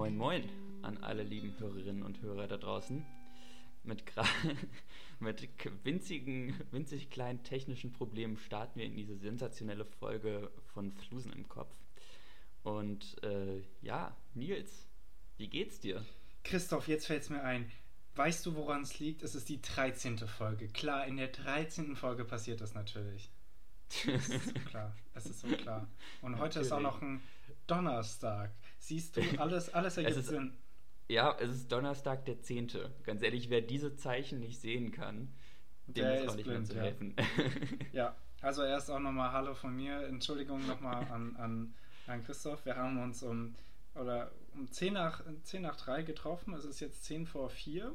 Moin Moin an alle lieben Hörerinnen und Hörer da draußen. Mit, mit winzigen, winzig kleinen technischen Problemen starten wir in diese sensationelle Folge von Flusen im Kopf. Und äh, ja, Nils, wie geht's dir? Christoph, jetzt fällt's mir ein. Weißt du, woran es liegt? Es ist die 13. Folge. Klar, in der 13. Folge passiert das natürlich. Es ist so klar. Es ist so klar. Und heute natürlich. ist auch noch ein Donnerstag. Siehst du, alles, alles ergibt ist, Sinn. Ja, es ist Donnerstag der 10. Ganz ehrlich, wer diese Zeichen nicht sehen kann, dem der ist auch nicht blind, mehr zu helfen. Ja. ja, also erst auch nochmal Hallo von mir. Entschuldigung nochmal an, an, an Christoph. Wir haben uns um, oder um 10 nach, 10 nach 3 getroffen. Es ist jetzt 10 vor 4.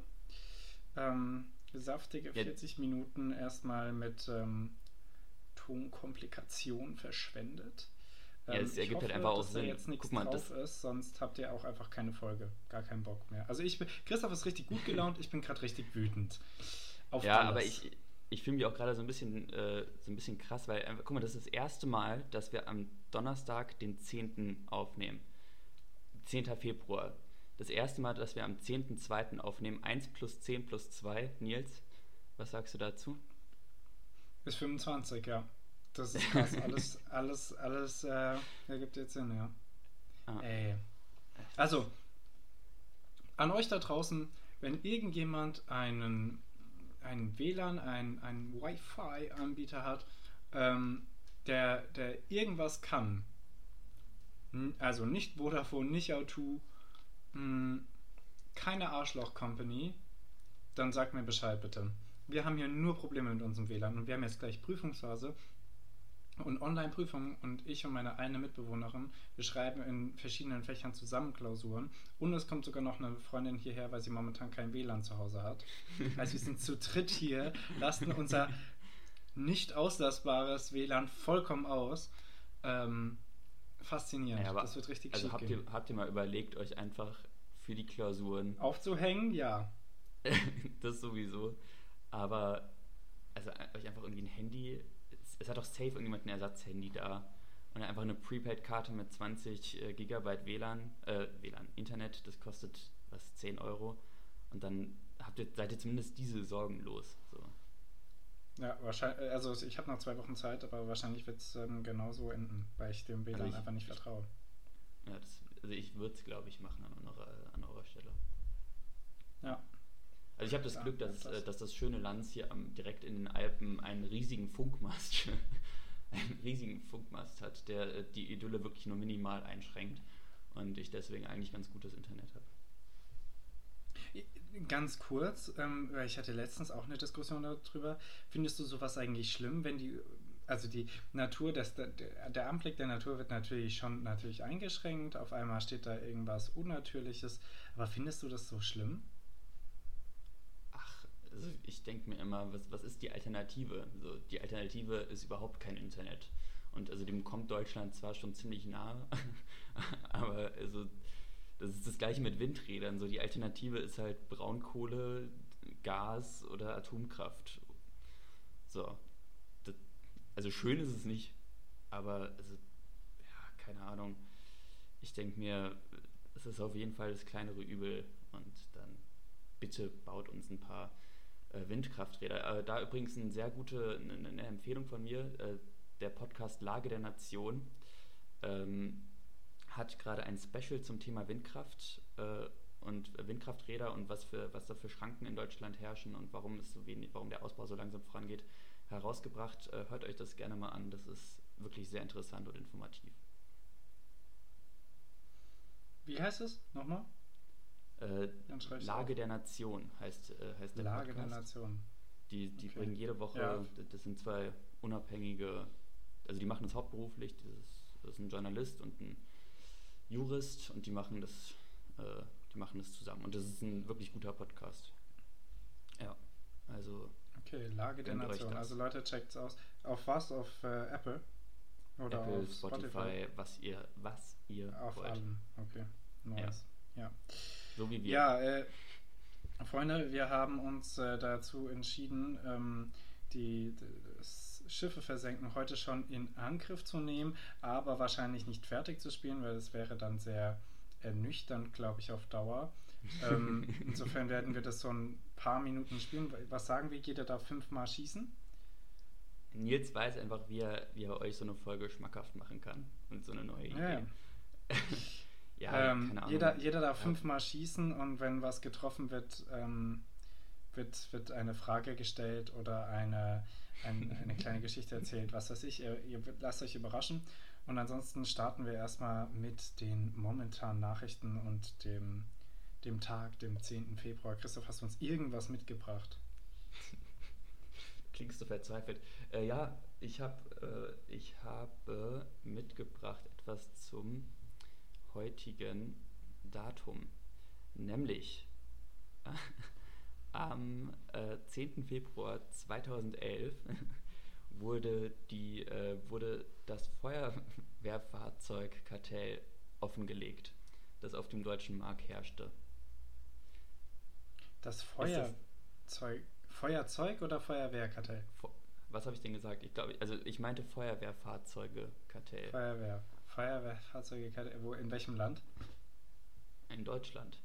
Ähm, saftige 40 ja. Minuten erstmal mit ähm, Tonkomplikationen verschwendet. Ja, es ähm, ergibt halt hoffe, halt einfach auch Sinn. jetzt nichts Guck mal, drauf ist, sonst habt ihr auch einfach keine Folge, gar keinen Bock mehr. Also ich bin, Christoph ist richtig gut gelaunt, ich bin gerade richtig wütend. ja, alles. aber ich, ich fühle mich auch gerade so ein bisschen äh, so ein bisschen krass, weil guck mal, das ist das erste Mal, dass wir am Donnerstag den 10. aufnehmen. 10. Februar. Das erste Mal, dass wir am 10.2. aufnehmen. 1 plus 10 plus 2. Nils, was sagst du dazu? Bis 25, ja. Das ist krass. alles, alles, alles äh, ergibt jetzt Sinn, ja. Ah. Ey. Also, an euch da draußen, wenn irgendjemand einen, einen WLAN, einen, einen Wi-Fi-Anbieter hat, ähm, der, der irgendwas kann, also nicht Vodafone, nicht O2, keine Arschloch-Company, dann sagt mir Bescheid bitte. Wir haben hier nur Probleme mit unserem WLAN und wir haben jetzt gleich Prüfungsphase und Online-Prüfungen und ich und meine eine Mitbewohnerin, wir schreiben in verschiedenen Fächern zusammen Klausuren und es kommt sogar noch eine Freundin hierher, weil sie momentan kein WLAN zu Hause hat. Also wir sind zu dritt hier, lasten unser nicht auslassbares WLAN vollkommen aus. Ähm, faszinierend. Ja, das wird richtig Also habt ihr, habt ihr mal überlegt, euch einfach für die Klausuren aufzuhängen? Ja. das sowieso. Aber also euch einfach irgendwie ein Handy es, hat doch safe irgendjemand ein Ersatzhandy da und einfach eine Prepaid-Karte mit 20 äh, Gigabyte WLAN, äh, WLAN, Internet, das kostet was, 10 Euro. Und dann habt ihr, seid ihr zumindest diese Sorgen los. So. Ja, wahrscheinlich, äh, also ich habe noch zwei Wochen Zeit, aber wahrscheinlich wird es ähm, genauso enden, weil ich dem WLAN also ich, einfach nicht vertraue. Ja, das, also ich würde es, glaube ich, machen an eurer, an eurer Stelle. Ja, also ich habe das Glück, dass, äh, dass das schöne Lanz hier am, direkt in den Alpen einen riesigen Funkmast, einen riesigen Funkmast hat, der äh, die Idylle wirklich nur minimal einschränkt und ich deswegen eigentlich ganz gutes Internet habe. Ganz kurz, ähm, weil ich hatte letztens auch eine Diskussion darüber. Findest du sowas eigentlich schlimm, wenn die, also die Natur, das, der, der Anblick der Natur wird natürlich schon natürlich eingeschränkt, auf einmal steht da irgendwas Unnatürliches, aber findest du das so schlimm? Also ich denke mir immer, was, was ist die Alternative? So, die Alternative ist überhaupt kein Internet. Und also dem kommt Deutschland zwar schon ziemlich nahe, aber also das ist das gleiche mit Windrädern. So die Alternative ist halt Braunkohle, Gas oder Atomkraft. So. Das, also schön ist es nicht, aber also, ja, keine Ahnung. Ich denke mir, es ist auf jeden Fall das kleinere Übel und dann bitte baut uns ein paar Windkrafträder. Äh, da übrigens eine sehr gute eine, Empfehlung von mir, äh, der Podcast Lage der Nation ähm, hat gerade ein Special zum Thema Windkraft äh, und Windkrafträder und was, für, was da für Schranken in Deutschland herrschen und warum, es so wenig, warum der Ausbau so langsam vorangeht, herausgebracht. Äh, hört euch das gerne mal an, das ist wirklich sehr interessant und informativ. Wie heißt es? Nochmal? Äh, Lage der Nation heißt, äh, heißt der Lage Podcast. der Nation. Die, die okay. bringen jede Woche, ja. das sind zwei unabhängige, also die machen das hauptberuflich, das ist, das ist ein Journalist und ein Jurist und die machen das, äh, die machen das zusammen. Und das ist ein wirklich guter Podcast. Ja, also. Okay, Lage der Nation. Also Leute, checkt's aus. Auf was? Auf äh, Apple? Oder Apple, auf Spotify, Spotify, was ihr, was ihr auf wollt. allen. Okay, nice. Ja. ja. So wie wir. Ja, äh, Freunde, wir haben uns äh, dazu entschieden, ähm, die, das Schiffe versenken heute schon in Angriff zu nehmen, aber wahrscheinlich nicht fertig zu spielen, weil es wäre dann sehr ernüchternd, glaube ich, auf Dauer. ähm, insofern werden wir das so ein paar Minuten spielen. Was sagen wir? Jeder darf fünfmal schießen? Nils weiß einfach, wie er, wie er euch so eine Folge schmackhaft machen kann und so eine neue Idee. Ja, ja ähm. Jeder, jeder darf ja. fünfmal schießen und wenn was getroffen wird, ähm, wird, wird eine Frage gestellt oder eine, ein, eine kleine Geschichte erzählt, was weiß ich. Ihr, ihr lasst euch überraschen. Und ansonsten starten wir erstmal mit den momentanen Nachrichten und dem, dem Tag, dem 10. Februar. Christoph, hast du uns irgendwas mitgebracht? Klingst du verzweifelt? Äh, ja, ich, hab, äh, ich habe mitgebracht etwas zum heutigen Datum. Nämlich am äh, 10. Februar 2011 wurde, die, äh, wurde das Feuerwehrfahrzeugkartell offengelegt, das auf dem deutschen Markt herrschte. Das Feuerzeug, Feuerzeug oder Feuerwehrkartell? Was habe ich denn gesagt? Ich glaube, also ich meinte Feuerwehrfahrzeuge-Kartell. Feuerwehr. Feuerwehrfahrzeuge-Kartell. Wo, in welchem Land? In Deutschland.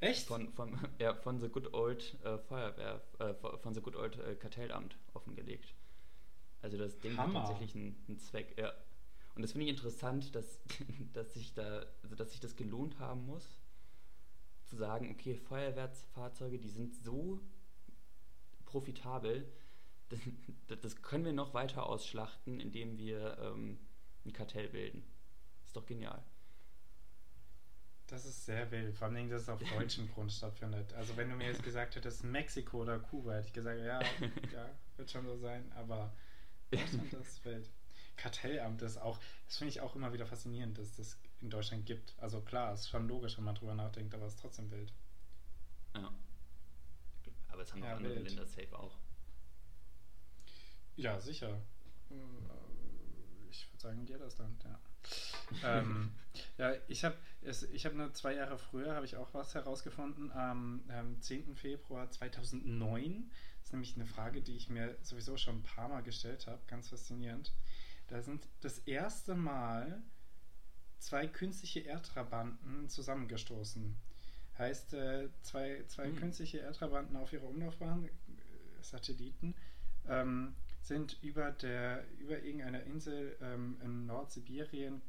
Echt? Von, von, ja, von The Good Old äh, Feuerwehr, äh, von The Good Old äh, Kartellamt offengelegt. Also das Ding Hammer. hat tatsächlich einen, einen, Zweck, ja. Und das finde ich interessant, dass, dass sich da, also dass sich das gelohnt haben muss, zu sagen, okay, Feuerwehrfahrzeuge, die sind so profitabel, das, das können wir noch weiter ausschlachten, indem wir ähm, ein Kartell bilden. Ist doch genial. Das ist sehr wild, vor allem, dass es auf deutschem Grund stattfindet. Also wenn du mir jetzt gesagt hättest Mexiko oder Kuba, hätte ich gesagt, ja, ja, wird schon so sein, aber Deutschland das Welt. Kartellamt ist auch, das finde ich auch immer wieder faszinierend, dass das in Deutschland gibt. Also klar, ist schon logisch, wenn man drüber nachdenkt, aber es ist trotzdem wild. Ja. Aber es haben ja, auch andere wild. Länder safe auch. Ja, sicher. Ich würde sagen, jedes Land, ja. ähm, ja, ich habe ich hab nur zwei Jahre früher, habe ich auch was herausgefunden, am ähm, 10. Februar 2009. Das ist nämlich eine Frage, die ich mir sowieso schon ein paar Mal gestellt habe, ganz faszinierend. Da sind das erste Mal zwei künstliche Erdtrabanten zusammengestoßen. Heißt, äh, zwei, zwei hm. künstliche Erdtrabanten auf ihrer Umlaufbahn, äh, Satelliten, ähm, sind über, der, über irgendeiner Insel ähm, in Nordsibirien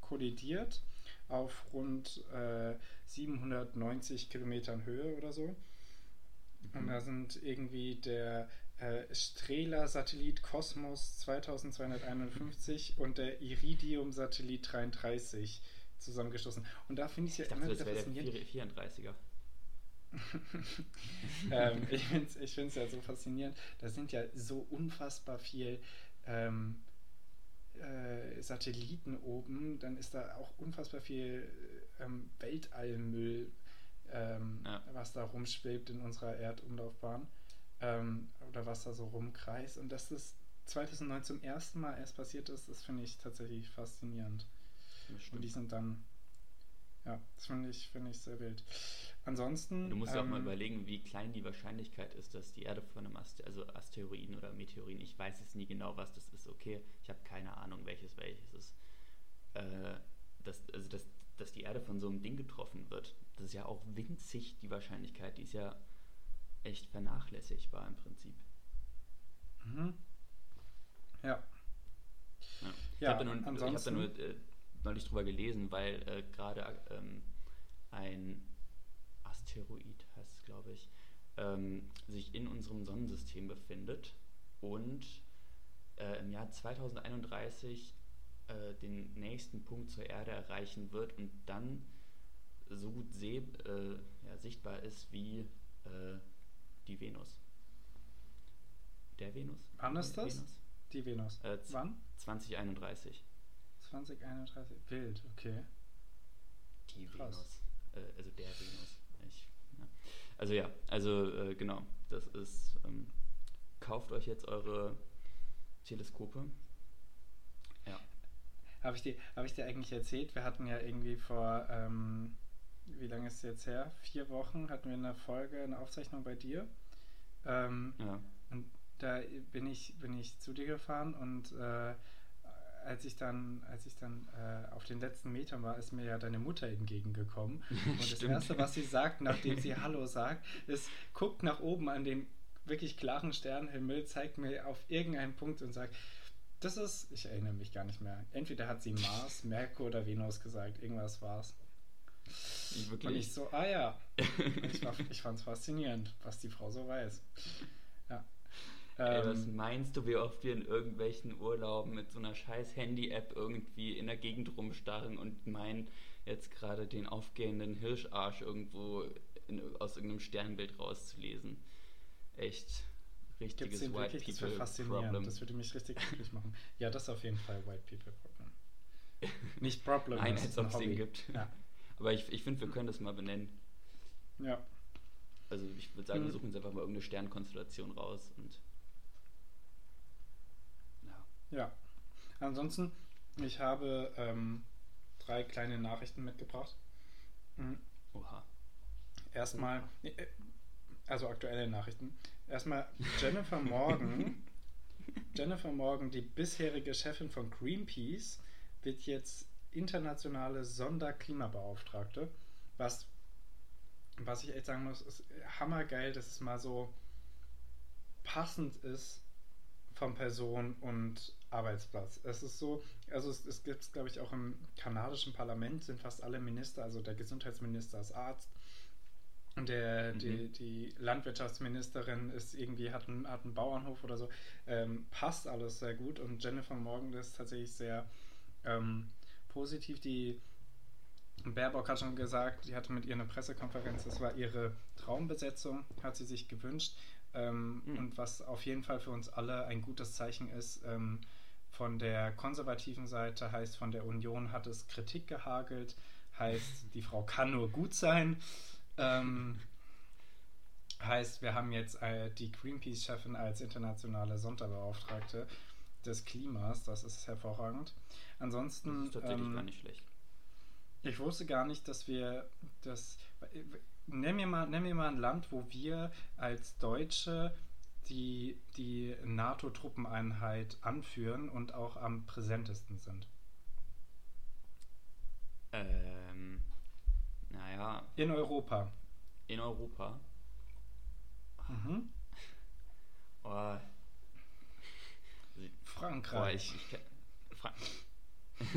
kollidiert auf rund äh, 790 Kilometern Höhe oder so. Mhm. Und da sind irgendwie der äh, Strela-Satellit Cosmos 2251 und der Iridium-Satellit 33 zusammengestoßen. Und da finde ich es ja immer wieder faszinierend. Der 34er. ähm, ich finde es ja so faszinierend. Da sind ja so unfassbar viel ähm, äh, Satelliten oben. Dann ist da auch unfassbar viel ähm, Weltallmüll, ähm, ja. was da rumschwebt in unserer Erdumlaufbahn. Ähm, oder was da so rumkreist. Und dass das 2009 zum ersten Mal erst passiert ist, das finde ich tatsächlich faszinierend. Und die sind dann ja, das finde ich, find ich sehr wild. Ansonsten. Du musst ähm, ja auch mal ähm, überlegen, wie klein die Wahrscheinlichkeit ist, dass die Erde von einem Aster also Asteroiden oder Meteoriten, ich weiß jetzt nie genau, was das ist, okay, ich habe keine Ahnung, welches welches ist. Äh, dass, also dass, dass die Erde von so einem Ding getroffen wird, das ist ja auch winzig, die Wahrscheinlichkeit, die ist ja echt vernachlässigbar im Prinzip. Mhm. Ja. Ja, ich habe da nur, hab da nur äh, neulich drüber gelesen, weil äh, gerade ähm, ein Asteroid, heißt es glaube ich, ähm, sich in unserem Sonnensystem befindet und äh, im Jahr 2031 äh, den nächsten Punkt zur Erde erreichen wird und dann so gut seh, äh, ja, sichtbar ist wie äh, die Venus. Der Venus? Wann ist das? Venus? Die Venus. Äh, Wann? 2031. 2031. Wild, okay. Die Krass. Venus. Äh, also der Venus. Ich, ja. Also ja, also äh, genau. Das ist. Ähm, kauft euch jetzt eure Teleskope. Ja. Habe ich, dir, hab ich dir eigentlich erzählt? Wir hatten ja irgendwie vor. Ähm, wie lange ist es jetzt her? Vier Wochen hatten wir eine Folge, eine Aufzeichnung bei dir. Ähm, ja. Und da bin ich, bin ich zu dir gefahren und äh, als ich dann, als ich dann äh, auf den letzten Metern war, ist mir ja deine Mutter entgegengekommen. Und das Erste, was sie sagt, nachdem sie Hallo sagt, ist, guckt nach oben an den wirklich klaren Sternenhimmel, zeigt mir auf irgendeinen Punkt und sagt, das ist, ich erinnere mich gar nicht mehr. Entweder hat sie Mars, Merkur oder Venus gesagt, irgendwas war's. Wirklich? Und ich so, ah ja. ich, ich fand es faszinierend, was die Frau so weiß. Ey, was ähm, meinst du, wie oft wir in irgendwelchen Urlauben mit so einer scheiß Handy-App irgendwie in der Gegend rumstarren und meinen, jetzt gerade den aufgehenden Hirscharsch irgendwo in, aus irgendeinem Sternbild rauszulesen? Echt richtiges White wirklich? People das faszinierend. Problem. Das würde mich richtig glücklich machen. Ja, das ist auf jeden Fall White People Problem. Nicht Problem. Nein, als ob es den gibt. Ja. Aber ich, ich finde, wir können das mal benennen. Ja. Also ich würde sagen, wir hm. suchen uns einfach mal irgendeine Sternkonstellation raus und ja. Ansonsten, ich habe ähm, drei kleine Nachrichten mitgebracht. Mhm. Oha. Erstmal, äh, also aktuelle Nachrichten. Erstmal Jennifer Morgan. Jennifer Morgan, die bisherige Chefin von Greenpeace, wird jetzt internationale Sonderklimabeauftragte. Was, was ich echt sagen muss, ist hammergeil, dass es mal so passend ist von Person und Arbeitsplatz. Es ist so, also es, es gibt es, glaube ich, auch im kanadischen Parlament sind fast alle Minister, also der Gesundheitsminister ist Arzt, der, mhm. die, die Landwirtschaftsministerin ist irgendwie, hat einen, hat einen Bauernhof oder so. Ähm, passt alles sehr gut und Jennifer Morgan ist tatsächlich sehr ähm, positiv. Die Baerbock hat schon gesagt, die hatte mit ihr eine Pressekonferenz, das war ihre Traumbesetzung, hat sie sich gewünscht. Ähm, mhm. Und was auf jeden Fall für uns alle ein gutes Zeichen ist, ähm, von der konservativen Seite heißt, von der Union hat es Kritik gehagelt, heißt, die Frau kann nur gut sein. Ähm, heißt, wir haben jetzt äh, die Greenpeace-Chefin als internationale Sonderbeauftragte des Klimas. Das ist hervorragend. Ansonsten. Das ist tatsächlich ähm, gar nicht schlecht. Ich wusste gar nicht, dass wir das. Nenn mir, mal, nenn mir mal ein Land, wo wir als Deutsche die die NATO-Truppeneinheit anführen und auch am präsentesten sind? Ähm, naja. In Europa. In Europa. Mhm. Oh. Frankreich. Oh, ich, ich, Frank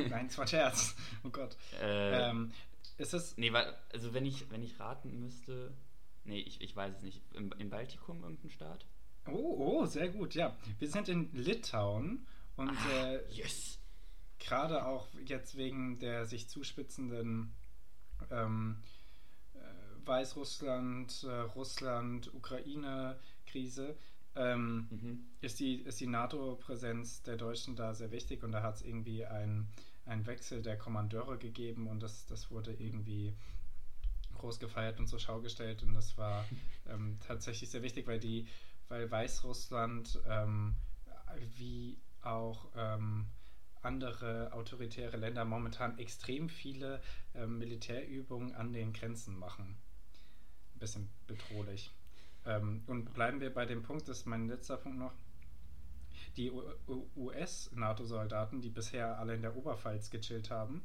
Nein, es war Scherz. Oh Gott. Äh, ähm, ist es. Nee, also wenn ich, wenn ich raten müsste. Nee, ich, ich weiß es nicht. Im, Im Baltikum irgendein Staat? Oh, oh, sehr gut, ja. Wir sind in Litauen und ah, äh, yes. gerade auch jetzt wegen der sich zuspitzenden ähm, äh, Weißrussland, äh, Russland, Ukraine-Krise ähm, mhm. ist die, ist die NATO-Präsenz der Deutschen da sehr wichtig und da hat es irgendwie einen Wechsel der Kommandeure gegeben und das, das wurde irgendwie groß gefeiert und zur Schau gestellt und das war ähm, tatsächlich sehr wichtig, weil die weil Weißrussland ähm, wie auch ähm, andere autoritäre Länder momentan extrem viele ähm, Militärübungen an den Grenzen machen. Ein bisschen bedrohlich. Ähm, und bleiben wir bei dem Punkt, das ist mein letzter Punkt noch. Die US-NATO-Soldaten, die bisher alle in der Oberpfalz gechillt haben,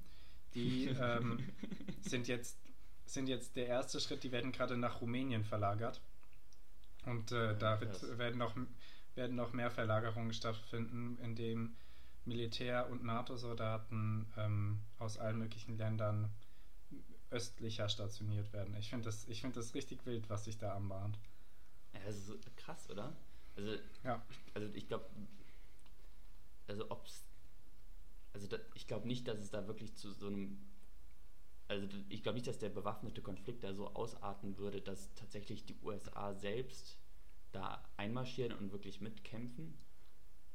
die ähm, sind, jetzt, sind jetzt der erste Schritt, die werden gerade nach Rumänien verlagert. Und äh, da wird, werden, noch, werden noch mehr Verlagerungen stattfinden, indem Militär- und NATO-Soldaten ähm, aus allen möglichen Ländern östlicher stationiert werden. Ich finde das, find das richtig wild, was sich da anbahnt. Ja, das ist krass, oder? Also, ja. also ich glaube, also ob's, also da, ich glaube nicht, dass es da wirklich zu so einem, also ich glaube nicht, dass der bewaffnete Konflikt da so ausarten würde, dass tatsächlich die USA selbst da einmarschieren und wirklich mitkämpfen.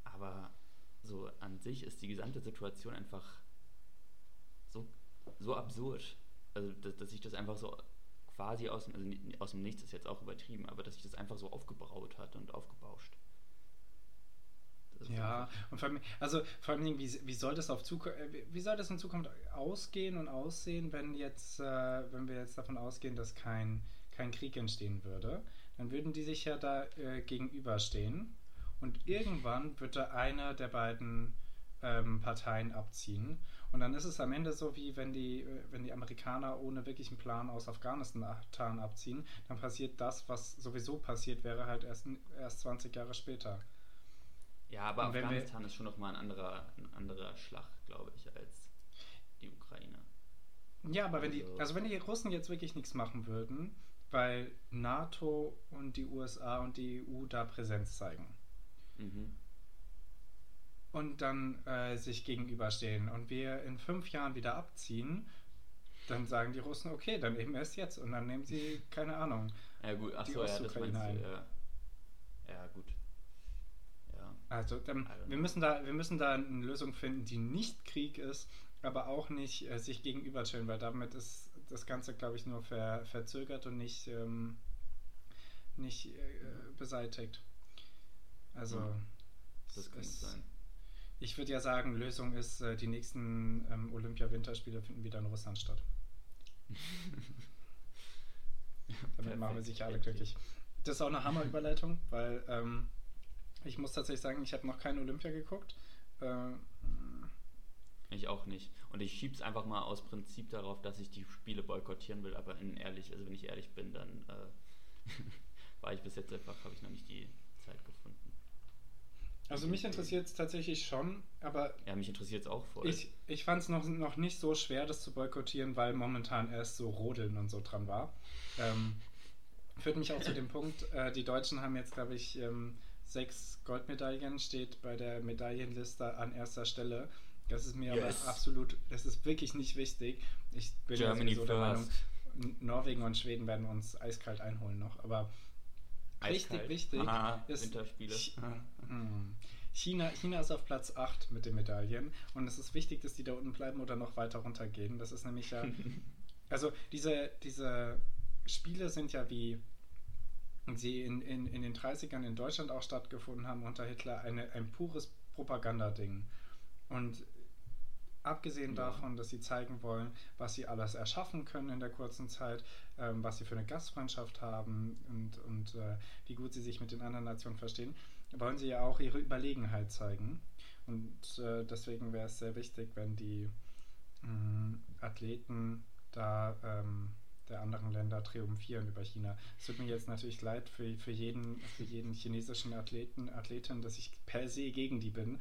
Aber so an sich ist die gesamte Situation einfach so, so absurd. Also, dass, dass sich das einfach so quasi aus dem, also aus dem Nichts ist jetzt auch übertrieben, aber dass sich das einfach so aufgebraut hat und aufgebauscht. Ja, und vor allem, also vor allem, wie, wie soll das auf Zukunft, äh, wie soll das in Zukunft ausgehen und aussehen, wenn jetzt, äh, wenn wir jetzt davon ausgehen, dass kein, kein Krieg entstehen würde? Dann würden die sich ja da äh, gegenüberstehen und irgendwann wird da einer der beiden ähm, Parteien abziehen. Und dann ist es am Ende so, wie wenn die, äh, wenn die Amerikaner ohne wirklichen Plan aus Afghanistan abziehen, dann passiert das, was sowieso passiert wäre, halt erst, erst 20 Jahre später. Ja, aber Afghanistan ist schon nochmal ein anderer, ein anderer Schlag, glaube ich, als die Ukraine. Ja, aber wenn die, also, also wenn die Russen jetzt wirklich nichts machen würden, weil NATO und die USA und die EU da Präsenz zeigen. Mhm und dann äh, sich gegenüberstehen und wir in fünf Jahren wieder abziehen, dann sagen die Russen, okay, dann eben erst jetzt und dann nehmen sie, keine Ahnung, ja, gut. Ach die so, Ostukraine ja. Ja. ja, gut. Ja. Also dann, wir, müssen da, wir müssen da eine Lösung finden, die nicht Krieg ist, aber auch nicht äh, sich gegenüberstellen, weil damit ist das Ganze, glaube ich, nur ver, verzögert und nicht, ähm, nicht äh, beseitigt. Also. Ja, das könnte sein. Ich würde ja sagen, Lösung ist, äh, die nächsten ähm, Olympia-Winterspiele finden wieder in Russland statt. Damit machen wir sicher alle glücklich. Das ist auch eine Hammer-Überleitung, weil ähm, ich muss tatsächlich sagen, ich habe noch kein Olympia geguckt. Äh, ich auch nicht. Und ich schiebe es einfach mal aus Prinzip darauf, dass ich die Spiele boykottieren will, aber in ehrlich, also wenn ich ehrlich bin, dann äh, war ich bis jetzt einfach, habe ich noch nicht die Zeit gefunden. Also mich interessiert es tatsächlich schon, aber. Ja, mich interessiert es auch voll. Ich, ich fand es noch, noch nicht so schwer, das zu boykottieren, weil momentan erst so Rodeln und so dran war. Ähm, führt mich auch zu dem Punkt, äh, die Deutschen haben jetzt, glaube ich, ähm, sechs Goldmedaillen, steht bei der Medaillenliste an erster Stelle. Das ist mir yes. aber absolut, das ist wirklich nicht wichtig. Ich bin Germany so der Meinung, Norwegen und Schweden werden uns eiskalt einholen noch, aber Richtig wichtig Aha, ist Winterspiele. Hm. China, China ist auf Platz 8 mit den Medaillen und es ist wichtig, dass die da unten bleiben oder noch weiter runtergehen. Das ist nämlich ja. also diese, diese Spiele sind ja wie sie in, in, in den 30ern in Deutschland auch stattgefunden haben unter Hitler eine, ein pures Propagandading. Und abgesehen ja. davon, dass sie zeigen wollen, was sie alles erschaffen können in der kurzen Zeit, ähm, was sie für eine Gastfreundschaft haben und, und äh, wie gut sie sich mit den anderen Nationen verstehen, wollen sie ja auch ihre Überlegenheit zeigen. Und äh, deswegen wäre es sehr wichtig, wenn die mh, mm, Athleten da ähm, der anderen Länder triumphieren über China. Es tut mir jetzt natürlich leid für, für, jeden, für jeden chinesischen Athleten, Athletin, dass ich per se gegen die bin.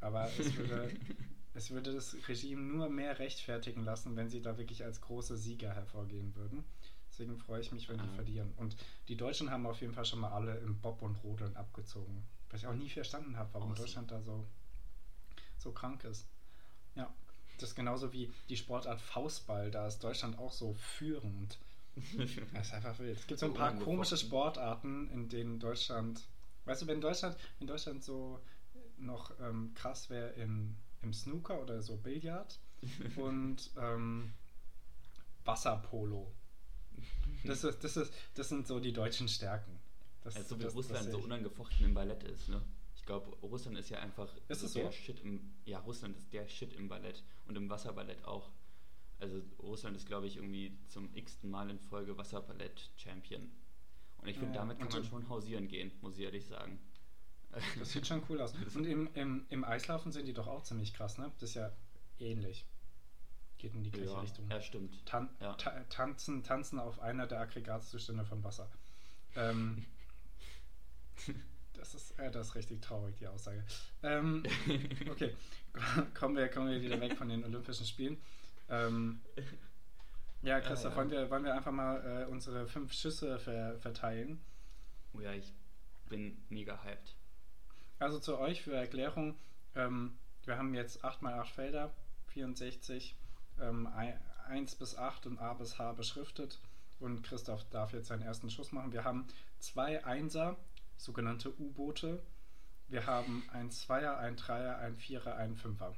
Aber es würde, es würde das Regime nur mehr rechtfertigen lassen, wenn sie da wirklich als große Sieger hervorgehen würden. Deswegen freue ich mich, wenn die ah. verlieren. Und die Deutschen haben auf jeden Fall schon mal alle im Bob und Rodeln abgezogen. Was ich auch nie verstanden habe, warum awesome. Deutschland da so, so krank ist. Ja, das ist genauso wie die Sportart Faustball. Da ist Deutschland auch so führend. das ist einfach wild. Es gibt so ein paar komische Sportarten, in denen Deutschland. Weißt du, wenn Deutschland, wenn Deutschland so noch ähm, krass wäre in im Snooker oder so Billard und ähm, Wasserpolo. Das, ist, das, ist, das sind so die deutschen Stärken. Das, also wie das, Russland so unangefochten im Ballett ist, ne? Ich glaube, Russland ist ja einfach ist so der so? Shit im. Ja, Russland ist der Shit im Ballett und im Wasserballett auch. Also Russland ist, glaube ich, irgendwie zum x-ten Mal in Folge Wasserballett-Champion. Und ich finde, ja, damit kann man schon hausieren gehen, muss ich ehrlich sagen. Das sieht schon cool aus. Und im, im, im Eislaufen sind die doch auch ziemlich krass, ne? Das ist ja ähnlich. Geht in die gleiche ja, Richtung. Ja, stimmt. Tan ja. Ta tanzen, tanzen auf einer der Aggregatzustände von Wasser. Ähm, ist, äh, das ist richtig traurig, die Aussage. Ähm, okay, kommen wir, kommen wir wieder weg von den Olympischen Spielen. Ähm, ja, Christoph, ja, ja. Wollen, wir, wollen wir einfach mal äh, unsere fünf Schüsse ver verteilen? Oh ja, ich bin mega hyped. Also zu euch für Erklärung, ähm, wir haben jetzt 8 mal 8 Felder, 64, ähm, 1 bis 8 und A bis H beschriftet und Christoph darf jetzt seinen ersten Schuss machen. Wir haben zwei Einser, sogenannte U-Boote. Wir haben ein Zweier, ein Dreier, ein Vierer, ein Fünfer.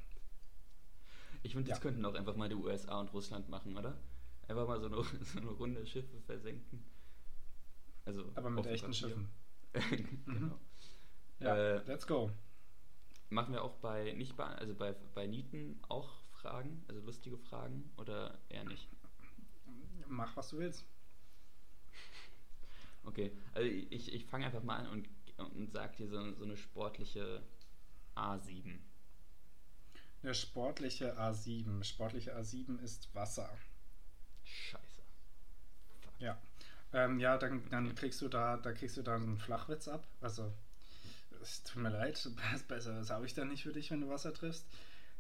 Ich finde, das ja. könnten auch einfach mal die USA und Russland machen, oder? Einfach mal so eine, so eine Runde Schiffe versenken. Also Aber mit echten Schiffen. genau. Mhm. Ja, äh, let's go. Machen wir auch bei nicht bei, also bei, bei Nieten auch Fragen, also lustige Fragen oder eher nicht? Mach, was du willst. Okay, also ich, ich fange einfach mal an und, und sag dir so, so eine sportliche A7. eine sportliche A7. Sportliche A7 ist Wasser. Scheiße. Fuck. Ja. Ähm, ja, dann, dann kriegst du da, da kriegst du da einen Flachwitz ab. Also, es tut mir leid, was Besseres habe ich da nicht für dich, wenn du Wasser triffst.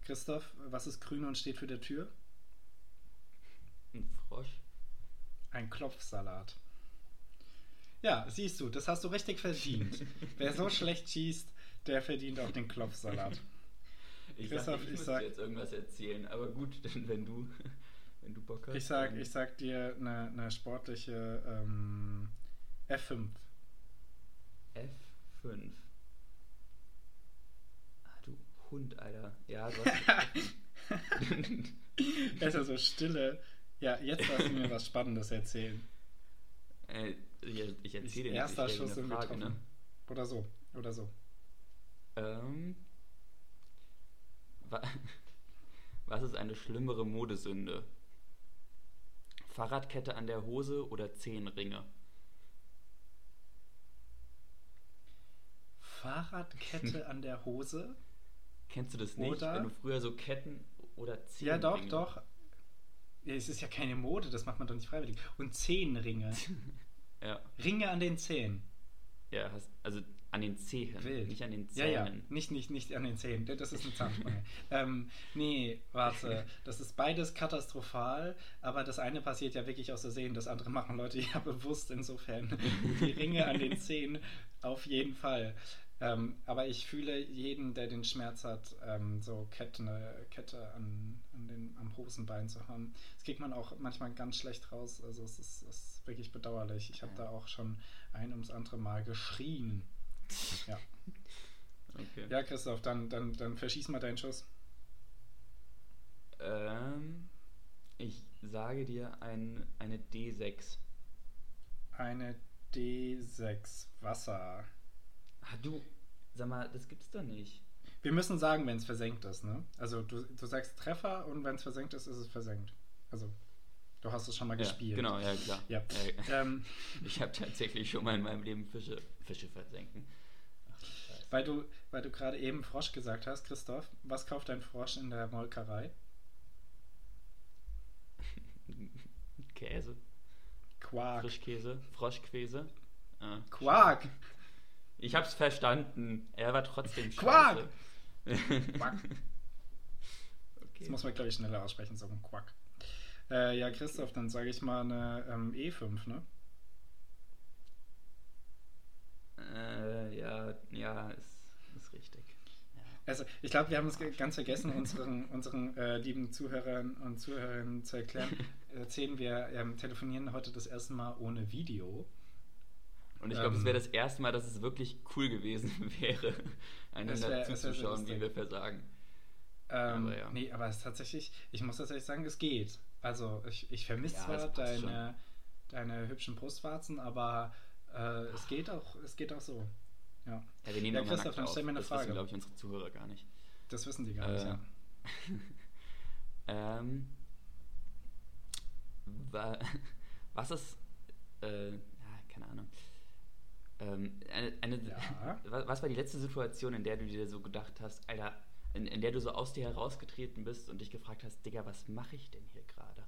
Christoph, was ist grün und steht für der Tür? Ein Frosch. Ein Klopfsalat. Ja, siehst du, das hast du richtig verdient. Wer so schlecht schießt, der verdient auch den Klopfsalat. Ich Christoph, dachte, ich, ich sag- jetzt irgendwas erzählen, aber gut, denn wenn du, wenn du Bock hast. Ich sag, ich sag dir eine, eine sportliche ähm, F5. F5. Ah, du Hund, Alter. Ja, du hast. Es ist so stille. Ja, jetzt darfst du mir was Spannendes erzählen. äh, ich ich erzähle dir erster nicht, ich Schuss im Frage, ne? Oder so. Oder so. Ähm, wa was ist eine schlimmere Modesünde? Fahrradkette an der Hose oder Zehenringe? Fahrradkette an der Hose? Kennst du das nicht? Oder- Wenn du früher so Ketten oder Ja, Zehenringe... doch, doch. Ja, es ist ja keine Mode, das macht man doch nicht freiwillig. Und Zehenringe. Ja, Ringe an den Zehen. ja hast, also an den Zehen, Wild. nicht an den Ja, Zähnen. ja, nicht, nicht, nicht an den Zähnen. Das ist eine Zahnspange. ähm, nee, warte. Das ist beides katastrophal, aber das eine passiert ja wirklich aus Versehen, das andere machen Leute ja bewusst insofern. Die Ringe an den Zähnen auf jeden Fall. Ähm, aber ich fühle jeden, der den Schmerz hat, ähm, so Kette, eine Kette an, an den, am Hosenbein zu haben. Das kriegt man auch manchmal ganz schlecht raus. Also es ist, ist wirklich bedauerlich. Ich habe Ja. da auch schon ein ums andere Mal geschrien. Ja. Okay. Ja, Christoph, dann, dann, dann verschieß mal deinen Schuss. Ähm, ich sage dir ein, eine D6. Eine D6 Wasser. Ah, du, sag mal, das gibt's doch nicht. Wir müssen sagen, wenn es versenkt ist, ne? Also du, du sagst Treffer und wenn es versenkt ist, ist es versenkt. Also, du hast es schon mal Ja, gespielt. genau, ja, klar. Ja. Äh, Ähm, ich habe tatsächlich schon mal in meinem Leben Fische, Fische versenken. Ach, weil du, weil du gerade eben Frosch gesagt hast, Christoph, was kauft ein Frosch in der Molkerei? Käse, Quark. Frischkäse, Froschkäse. Ah, Quark! Ich hab's verstanden. Er war trotzdem Quark! scheiße. Quack! Das muss man, glaube ich, schneller aussprechen, so ein Quack. Äh, ja, Christoph, dann sage ich mal eine ähm, E5, ne? Äh, ja, ja, ist, ist richtig. Ja. Also, ich glaube, wir haben es ganz vergessen, unseren, unseren äh, lieben Zuhörern und Zuhörerinnen zu erklären. Erzählen wir, ähm, telefonieren heute das erste Mal ohne Video. Und ich glaube, Ähm, es wäre das erste Mal, dass es wirklich cool gewesen wäre, einander wär- es wär zuzuschauen, wie wir versagen. Ähm, Aber ja. Nee, aber es ist tatsächlich, ich muss tatsächlich sagen, es geht. Also, ich, ich vermisse Ja, zwar deine, deine hübschen Brustwarzen, aber äh, es, geht auch, es geht auch so. Ja, Ja, wir nehmen Ja, Christoph, dann stell mir eine das Frage. wissen, glaube ich, unsere Zuhörer gar nicht. das wissen die gar nicht. Äh, Ja. Ähm, wa was ist, äh, ja, keine Ahnung. Ähm, eine, eine, Ja. wa- Was war die letzte Situation, in der du dir so gedacht hast, Alter, in, in der du so aus dir herausgetreten bist und dich gefragt hast, Digga, was mache ich denn hier gerade?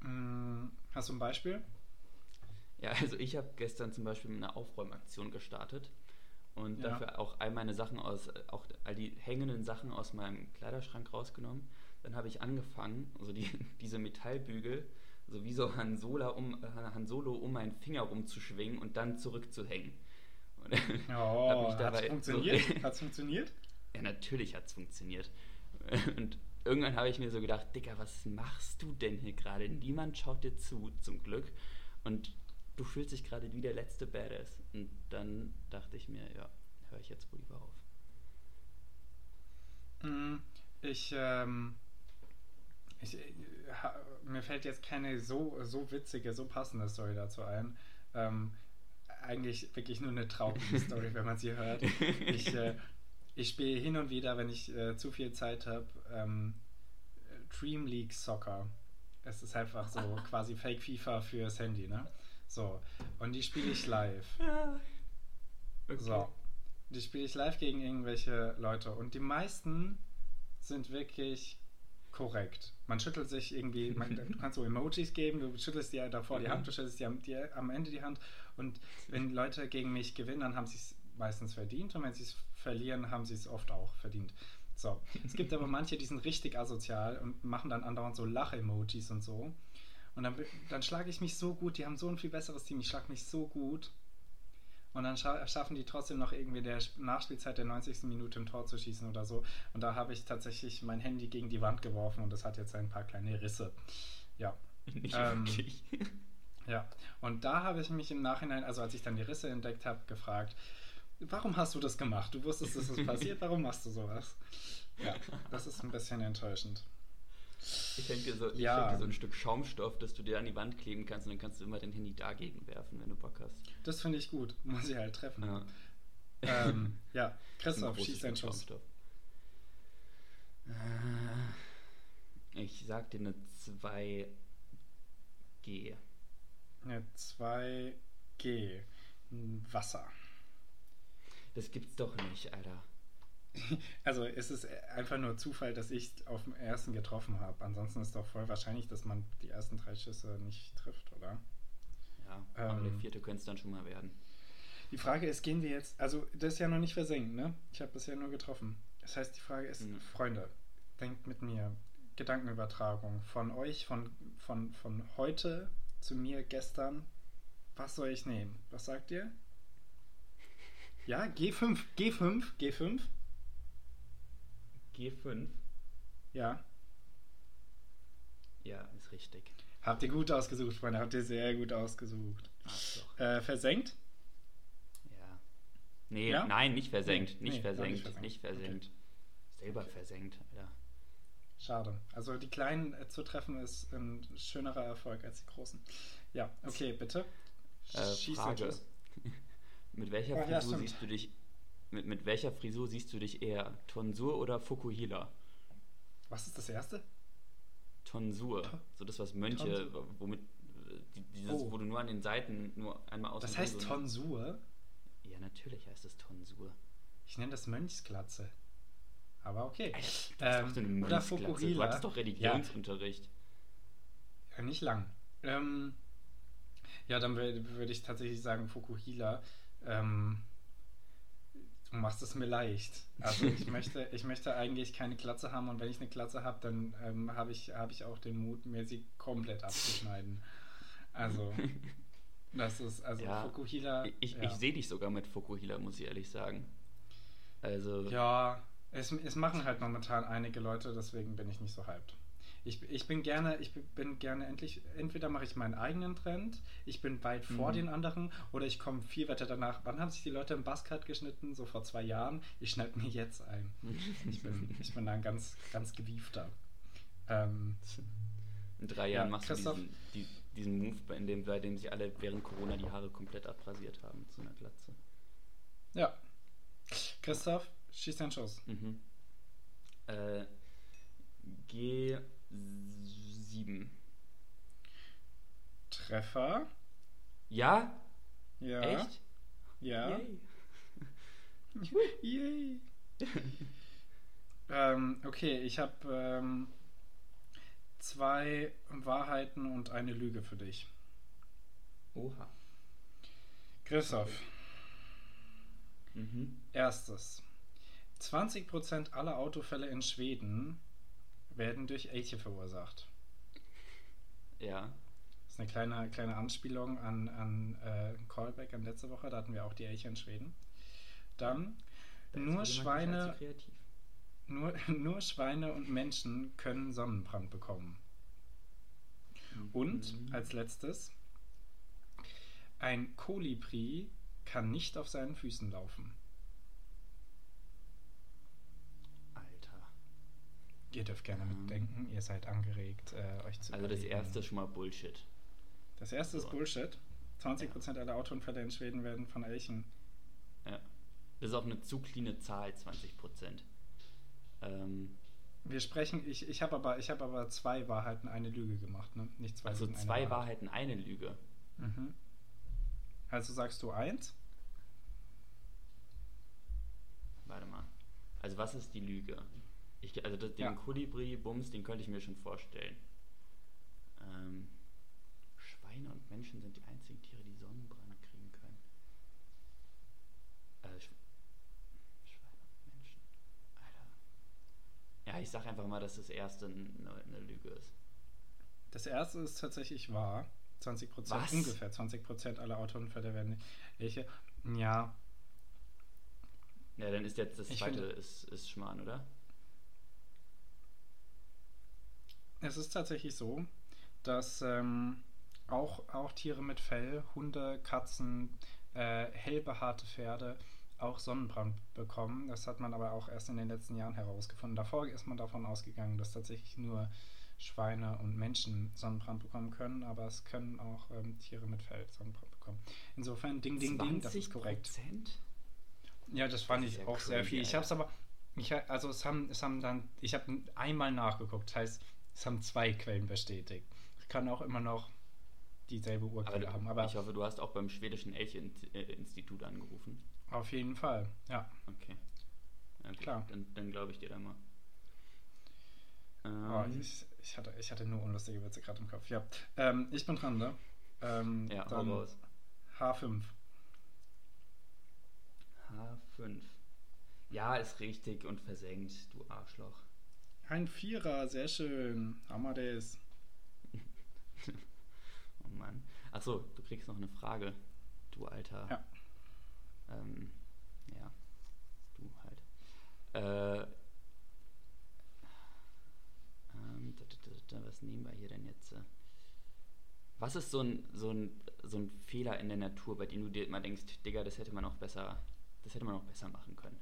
Mm, Hast du ein Beispiel? Ja, also ich habe gestern zum Beispiel eine Aufräumaktion gestartet und Ja. dafür auch all meine Sachen aus, auch all die hängenden Sachen aus meinem Kleiderschrank rausgenommen. Dann habe ich angefangen, also die, diese Metallbügel, so wie so Han Solo, um, äh, Han Solo um meinen Finger rumzuschwingen und dann zurückzuhängen. Und Oh, hat's dabei funktioniert? So, Hat's funktioniert? ja, natürlich hat es funktioniert. Und irgendwann habe ich mir so gedacht, Digga, was machst du denn hier gerade? Niemand schaut dir zu, zum Glück. Und du fühlst dich gerade wie der letzte Badass. Und dann dachte ich mir, ja, höre ich jetzt wohl lieber auf. Mm, Ich, ähm, ich, äh, mir fällt jetzt keine so, so witzige, so passende Story dazu ein. Ähm, eigentlich wirklich nur eine traurige Story, wenn man sie hört. Ich, äh, ich spiele hin und wieder, wenn ich äh, zu viel Zeit habe, ähm, Dream League Soccer. Es ist einfach so quasi Fake FIFA fürs Handy, ne? So. Und die spiele ich live. Okay. So. Die spiele ich live gegen irgendwelche Leute. Und die meisten sind wirklich korrekt. Man schüttelt sich irgendwie, man, du kannst so Emojis geben, du schüttelst dir davor die Mhm. Hand, du schüttelst dir am, dir am Ende die Hand. Und wenn Leute gegen mich gewinnen, dann haben sie es meistens verdient. Und wenn sie es verlieren, haben sie es oft auch verdient. So. Es gibt aber manche, die sind richtig asozial und machen dann andauernd so Lach-Emojis und so. Und dann, dann schlage ich mich so gut, die haben so ein viel besseres Team, ich schlage mich so gut. Und dann scha schaffen die trotzdem noch irgendwie der Sp- Nachspielzeit der 90. Minute ein Tor zu schießen oder so. Und da habe ich tatsächlich mein Handy gegen die Wand geworfen und das hat jetzt ein paar kleine Risse. Ja. Nicht Ähm, wirklich. Ja, und da habe ich mich im Nachhinein, also als ich dann die Risse entdeckt habe, gefragt, warum hast du das gemacht? Du wusstest, dass das passiert, warum machst du sowas? Ja, das ist ein bisschen enttäuschend. Ich schenke dir, so, Ja. dir so ein Stück Schaumstoff, das du dir an die Wand kleben kannst und dann kannst du immer dein Handy dagegen werfen, wenn du Bock hast. Das finde ich gut, muss ich halt treffen. Ja. Ähm, ja, Christoph, schieß deinen Schuss. Schaumstoff. Äh, Ich sag dir eine 2G. Eine 2G. Wasser. Das gibt's doch nicht, Alter. Also es ist einfach nur Zufall, dass ich auf dem ersten getroffen habe. Ansonsten ist doch voll wahrscheinlich, dass man die ersten drei Schüsse nicht trifft, oder? Ja, aber der Ähm. vierte könnte es dann schon mal werden. Die Frage ist, gehen wir jetzt, also das ist ja noch nicht versenkt, ne? Ich habe bisher nur getroffen. Das heißt, die Frage ist, Mhm. Freunde, denkt mit mir, Gedankenübertragung von euch, von, von, von heute zu mir gestern. Was soll ich nehmen? Was sagt ihr? Ja, G5, G5, G5, G5? ja. Ja, ist richtig. Habt ihr gut ausgesucht, Freunde, habt ihr sehr gut ausgesucht. Ach. Äh, versenkt? Ja. Nee, Ja? nein, nicht versenkt. Nee, nicht, nee, versenkt nicht nicht versenkt. versenkt. Selber Okay. versenkt, Alter. Schade. Also die Kleinen äh, zu treffen ist ein schönerer Erfolg als die Großen. Ja, okay, bitte. Äh, Schieß Frage. Mit welcher Oh, ja, Frisur stimmt. siehst du dich mit, mit welcher Frisur siehst du dich eher? Tonsur oder Fukuhila? Was ist das erste? Tonsur. To- so das, was Mönche, Tonsur. womit die- dieses, Oh. wo du nur an den Seiten nur einmal aus Das heißt so- Tonsur. Ja, natürlich heißt es Tonsur. Ich nenne das Mönchsglatze. Aber okay. Alter, das ist Ähm, doch so eine oder Mönchsglatze. Du Fukuhila. hattest doch Religionsunterricht. Ja, nicht lang. Ähm, ja, dann wür- würde ich tatsächlich sagen Fukuhila. Ähm, du machst es mir leicht. Also ich möchte, ich möchte eigentlich keine Glatze haben und wenn ich eine Glatze habe, dann ähm, habe ich, hab ich auch den Mut, mir sie komplett abzuschneiden. Also, das ist, also Ja, Fukuhila. Ich, ja. ich sehe dich sogar mit Fukuhila, muss ich ehrlich sagen. Also, Ja, es, es machen halt momentan einige Leute, deswegen bin ich nicht so hyped. Ich, ich bin gerne, ich bin gerne endlich, entweder mache ich meinen eigenen Trend, ich bin weit vor Mhm. den anderen, oder ich komme viel weiter danach. Wann haben sich die Leute im Buzzcut geschnitten? So vor zwei Jahren. Ich schneide mir jetzt ein. Ich bin, ich bin da ein ganz, ganz gewiefter. Ähm, in drei Ja, Jahren machst Christoph? du diesen, die, diesen Move, bei dem, bei dem sich alle während Corona die Haare komplett abrasiert haben zu einer Glatze. ja. Christoph, schieß deinen Schuss. Mhm. Äh, G7. Treffer. Ja? Ja. Echt? Ja. Yay. Yay. ähm, okay, ich habe ähm, zwei Wahrheiten und eine Lüge für dich. Oha. Christoph, Mhm. erstes. 20% aller Autofälle in Schweden werden durch Elche verursacht. Ja. Das ist eine kleine, kleine Anspielung an, an äh, Callback an letzte Woche, da hatten wir auch die Elche in Schweden. Dann, Da nur Schweine, nur, nur Schweine und Menschen können Sonnenbrand bekommen. Und Mhm. als letztes, ein Kolibri kann nicht auf seinen Füßen laufen. Alter. Ihr dürft gerne Ähm. mitdenken, ihr seid angeregt, äh, euch zu Also das überlegen. erste ist schon mal Bullshit. Das erste ist So. Bullshit. 20% aller Autounfälle in Schweden werden von Elchen. Ja. Das ist auch eine zu kleine Zahl, 20 Prozent. Ähm, Wir sprechen, ich, ich habe aber, ich hab aber zwei Wahrheiten, eine Lüge gemacht, ne? Nicht zwei also Lügen, eine zwei Wahrheit. Wahrheiten, eine Lüge. Mhm. Also sagst du eins? warte mal. Also was ist die Lüge? Ich, also das, den Ja. Kolibri-Bums, den könnte ich mir schon vorstellen. Ähm, Schweine und Menschen sind die einzigen Tiere, die Sonnenbrand kriegen können. Äh, Sch Schweine und Menschen. Alter. Ja, ich sag einfach mal, dass das erste eine, eine Lüge ist. Das erste ist tatsächlich wahr. 20 Prozent, ungefähr 20 Prozent aller Autounfälle werden. Welche? Ja, Ja, dann ist jetzt das zweite finde- ist, ist Schmarrn, oder? Es ist tatsächlich so, dass ähm, auch, auch Tiere mit Fell, Hunde, Katzen, äh, hell behaarte Pferde auch Sonnenbrand bekommen. Das hat man aber auch erst in den letzten Jahren herausgefunden. Davor ist man davon ausgegangen, dass tatsächlich nur Schweine und Menschen Sonnenbrand bekommen können, aber es können auch ähm, Tiere mit Fell Sonnenbrand bekommen. Insofern, ding, ding, ding, das ist korrekt. Ja, das fand Das ich auch sehr crazy, viel. Ich habe es aber, ich, also es haben, es haben dann, ich habe einmal nachgeguckt, das heißt, es haben zwei Quellen bestätigt. Es kann auch immer noch dieselbe Aber Urquelle du, haben, aber ich hoffe, du hast auch beim schwedischen Elch-Institut angerufen. auf jeden Fall, ja. Okay. Ja, gut, Klar. Dann, dann glaube ich dir da mal. Oh, Ähm, ich, ich, hatte, ich hatte nur unlustige Witze gerade im Kopf. Ja, ähm, ich bin dran, ne? Ähm, ja, dann raus. H5. H5. Ja, ist richtig und versenkt, du Arschloch. Ein Vierer, sehr schön. Amadeus. Oh Mann. Achso, du kriegst noch eine Frage, du alter. Ja. Ähm, ja, du halt. Äh, ähm, was nehmen wir hier denn jetzt? Was ist so ein, so, ein, so ein Fehler in der Natur, bei dem du dir immer denkst, Digga, das hätte man auch besser, das hätte man auch besser machen können?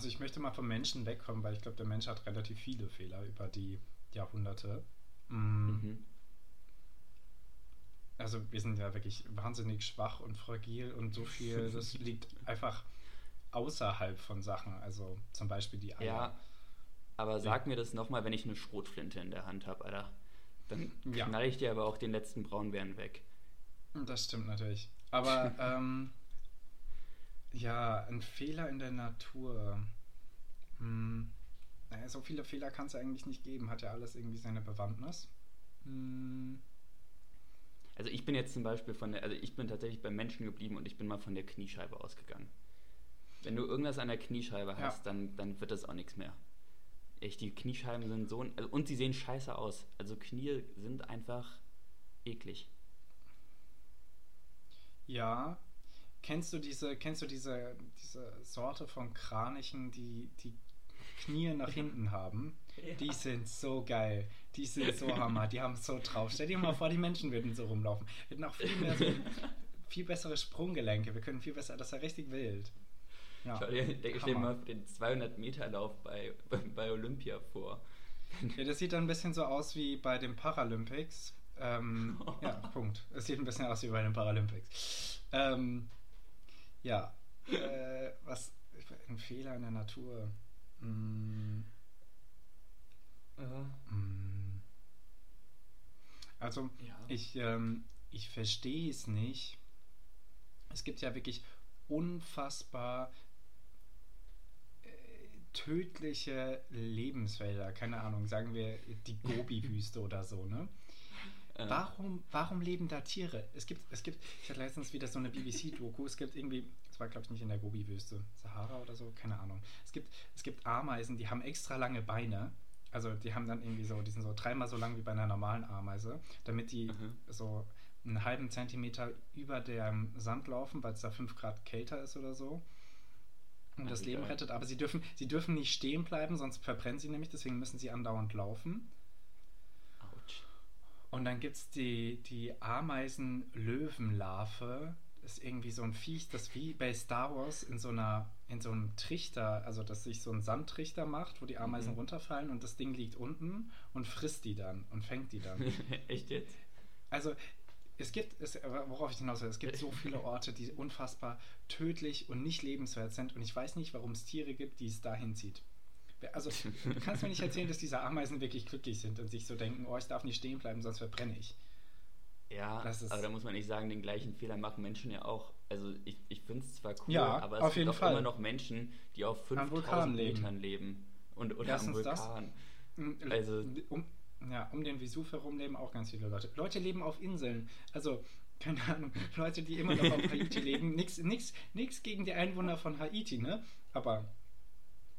Also ich möchte mal vom Menschen wegkommen, weil ich glaube, der Mensch hat relativ viele Fehler über die Jahrhunderte. Mm. Mhm. Also wir sind ja wirklich wahnsinnig schwach und fragil und so viel, das liegt einfach außerhalb von Sachen. Also zum Beispiel die Eier. Ja, aber sag mir das nochmal, wenn ich eine Schrotflinte in der Hand habe, Alter. Dann Ja. knall ich dir aber auch den letzten Braunbären weg. Das stimmt natürlich. Aber ähm, ja, ein Fehler in der Natur. Hm, naja, so viele Fehler kann es eigentlich nicht geben. Hat ja alles irgendwie seine Bewandtnis. Hm, Also ich bin jetzt zum Beispiel von der, also ich bin tatsächlich beim Menschen geblieben und ich bin mal von der Kniescheibe ausgegangen. Wenn du irgendwas an der Kniescheibe Ja. hast, dann, dann wird das auch nichts mehr. Echt, die Kniescheiben sind so, also, und sie sehen scheiße aus. Also Knie sind einfach eklig. ja. Kennst du diese, kennst du diese, diese Sorte von Kranichen, die die Knie nach hinten haben? Die sind so geil. Die sind so hammer. Die haben so drauf. Stell dir mal vor, die Menschen würden so rumlaufen. Wir hätten auch viel mehr so, viel bessere Sprunggelenke. Wir können viel besser. Das ist ja richtig wild. Ja. Schau dir, stell dir Hammer. mal den 200-Meter-Lauf bei, bei Olympia vor. Ja, das sieht dann ein bisschen so aus wie bei den Paralympics. Ähm, ja, Punkt. Es sieht ein bisschen aus wie bei den Paralympics. Ähm, ja, äh, was ein Fehler in der Natur. Mm, mm. Also, Ja. ich, ähm, ich verstehe es nicht. Es gibt ja wirklich unfassbar äh, tödliche Lebensfelder. Keine Ahnung, sagen wir die Gobi-Wüste oder so, ne? Äh, Warum, warum leben da Tiere? Es gibt, es gibt, ich hatte letztens wieder so eine BBC-Doku, es gibt irgendwie, es war glaube ich nicht in der Gobi-Wüste, Sahara oder so, keine Ahnung. Es gibt, es gibt Ameisen, die haben extra lange Beine. Also die haben dann irgendwie so, die sind so dreimal so lang wie bei einer normalen Ameise, damit die Mhm. so einen halben Zentimeter über dem Sand laufen, weil es da 5 Grad kälter ist oder so. Und Ah, das Leben rettet. Aber sie dürfen, sie dürfen nicht stehen bleiben, sonst verbrennen sie nämlich, deswegen müssen sie andauernd laufen. Und dann gibt es die, die Ameisen-Löwenlarve. Das ist irgendwie so ein Viech, das wie bei Star Wars in so einer in so einem Trichter, also dass sich so ein Sandtrichter macht, wo die Ameisen Mhm. runterfallen und das Ding liegt unten und frisst die dann und fängt die dann. Echt jetzt? Also es gibt, es, worauf ich hinaus will, es gibt so viele Orte, die unfassbar tödlich und nicht lebenswert sind und ich weiß nicht, warum es Tiere gibt, die es dahin zieht. Also du kannst mir nicht erzählen, dass diese Ameisen wirklich glücklich sind und sich so denken, oh, ich darf nicht stehen bleiben, sonst verbrenne ich. Ja, Das ist- aber da muss man nicht sagen, den gleichen Fehler machen Menschen ja auch. Also ich, ich finde es zwar cool, Ja, aber es gibt auch Fall. immer noch Menschen, die auf Vulkanen 5000 leben. Metern leben. Und, oder Erstens am das. Vulkan. Mm, Also- um, ja, um den Vesuv herum leben auch ganz viele Leute. Leute leben auf Inseln. Also, keine Ahnung, Leute, die immer noch auf Haiti leben. Nix, nix, nix gegen die Einwohner von Haiti, ne? Aber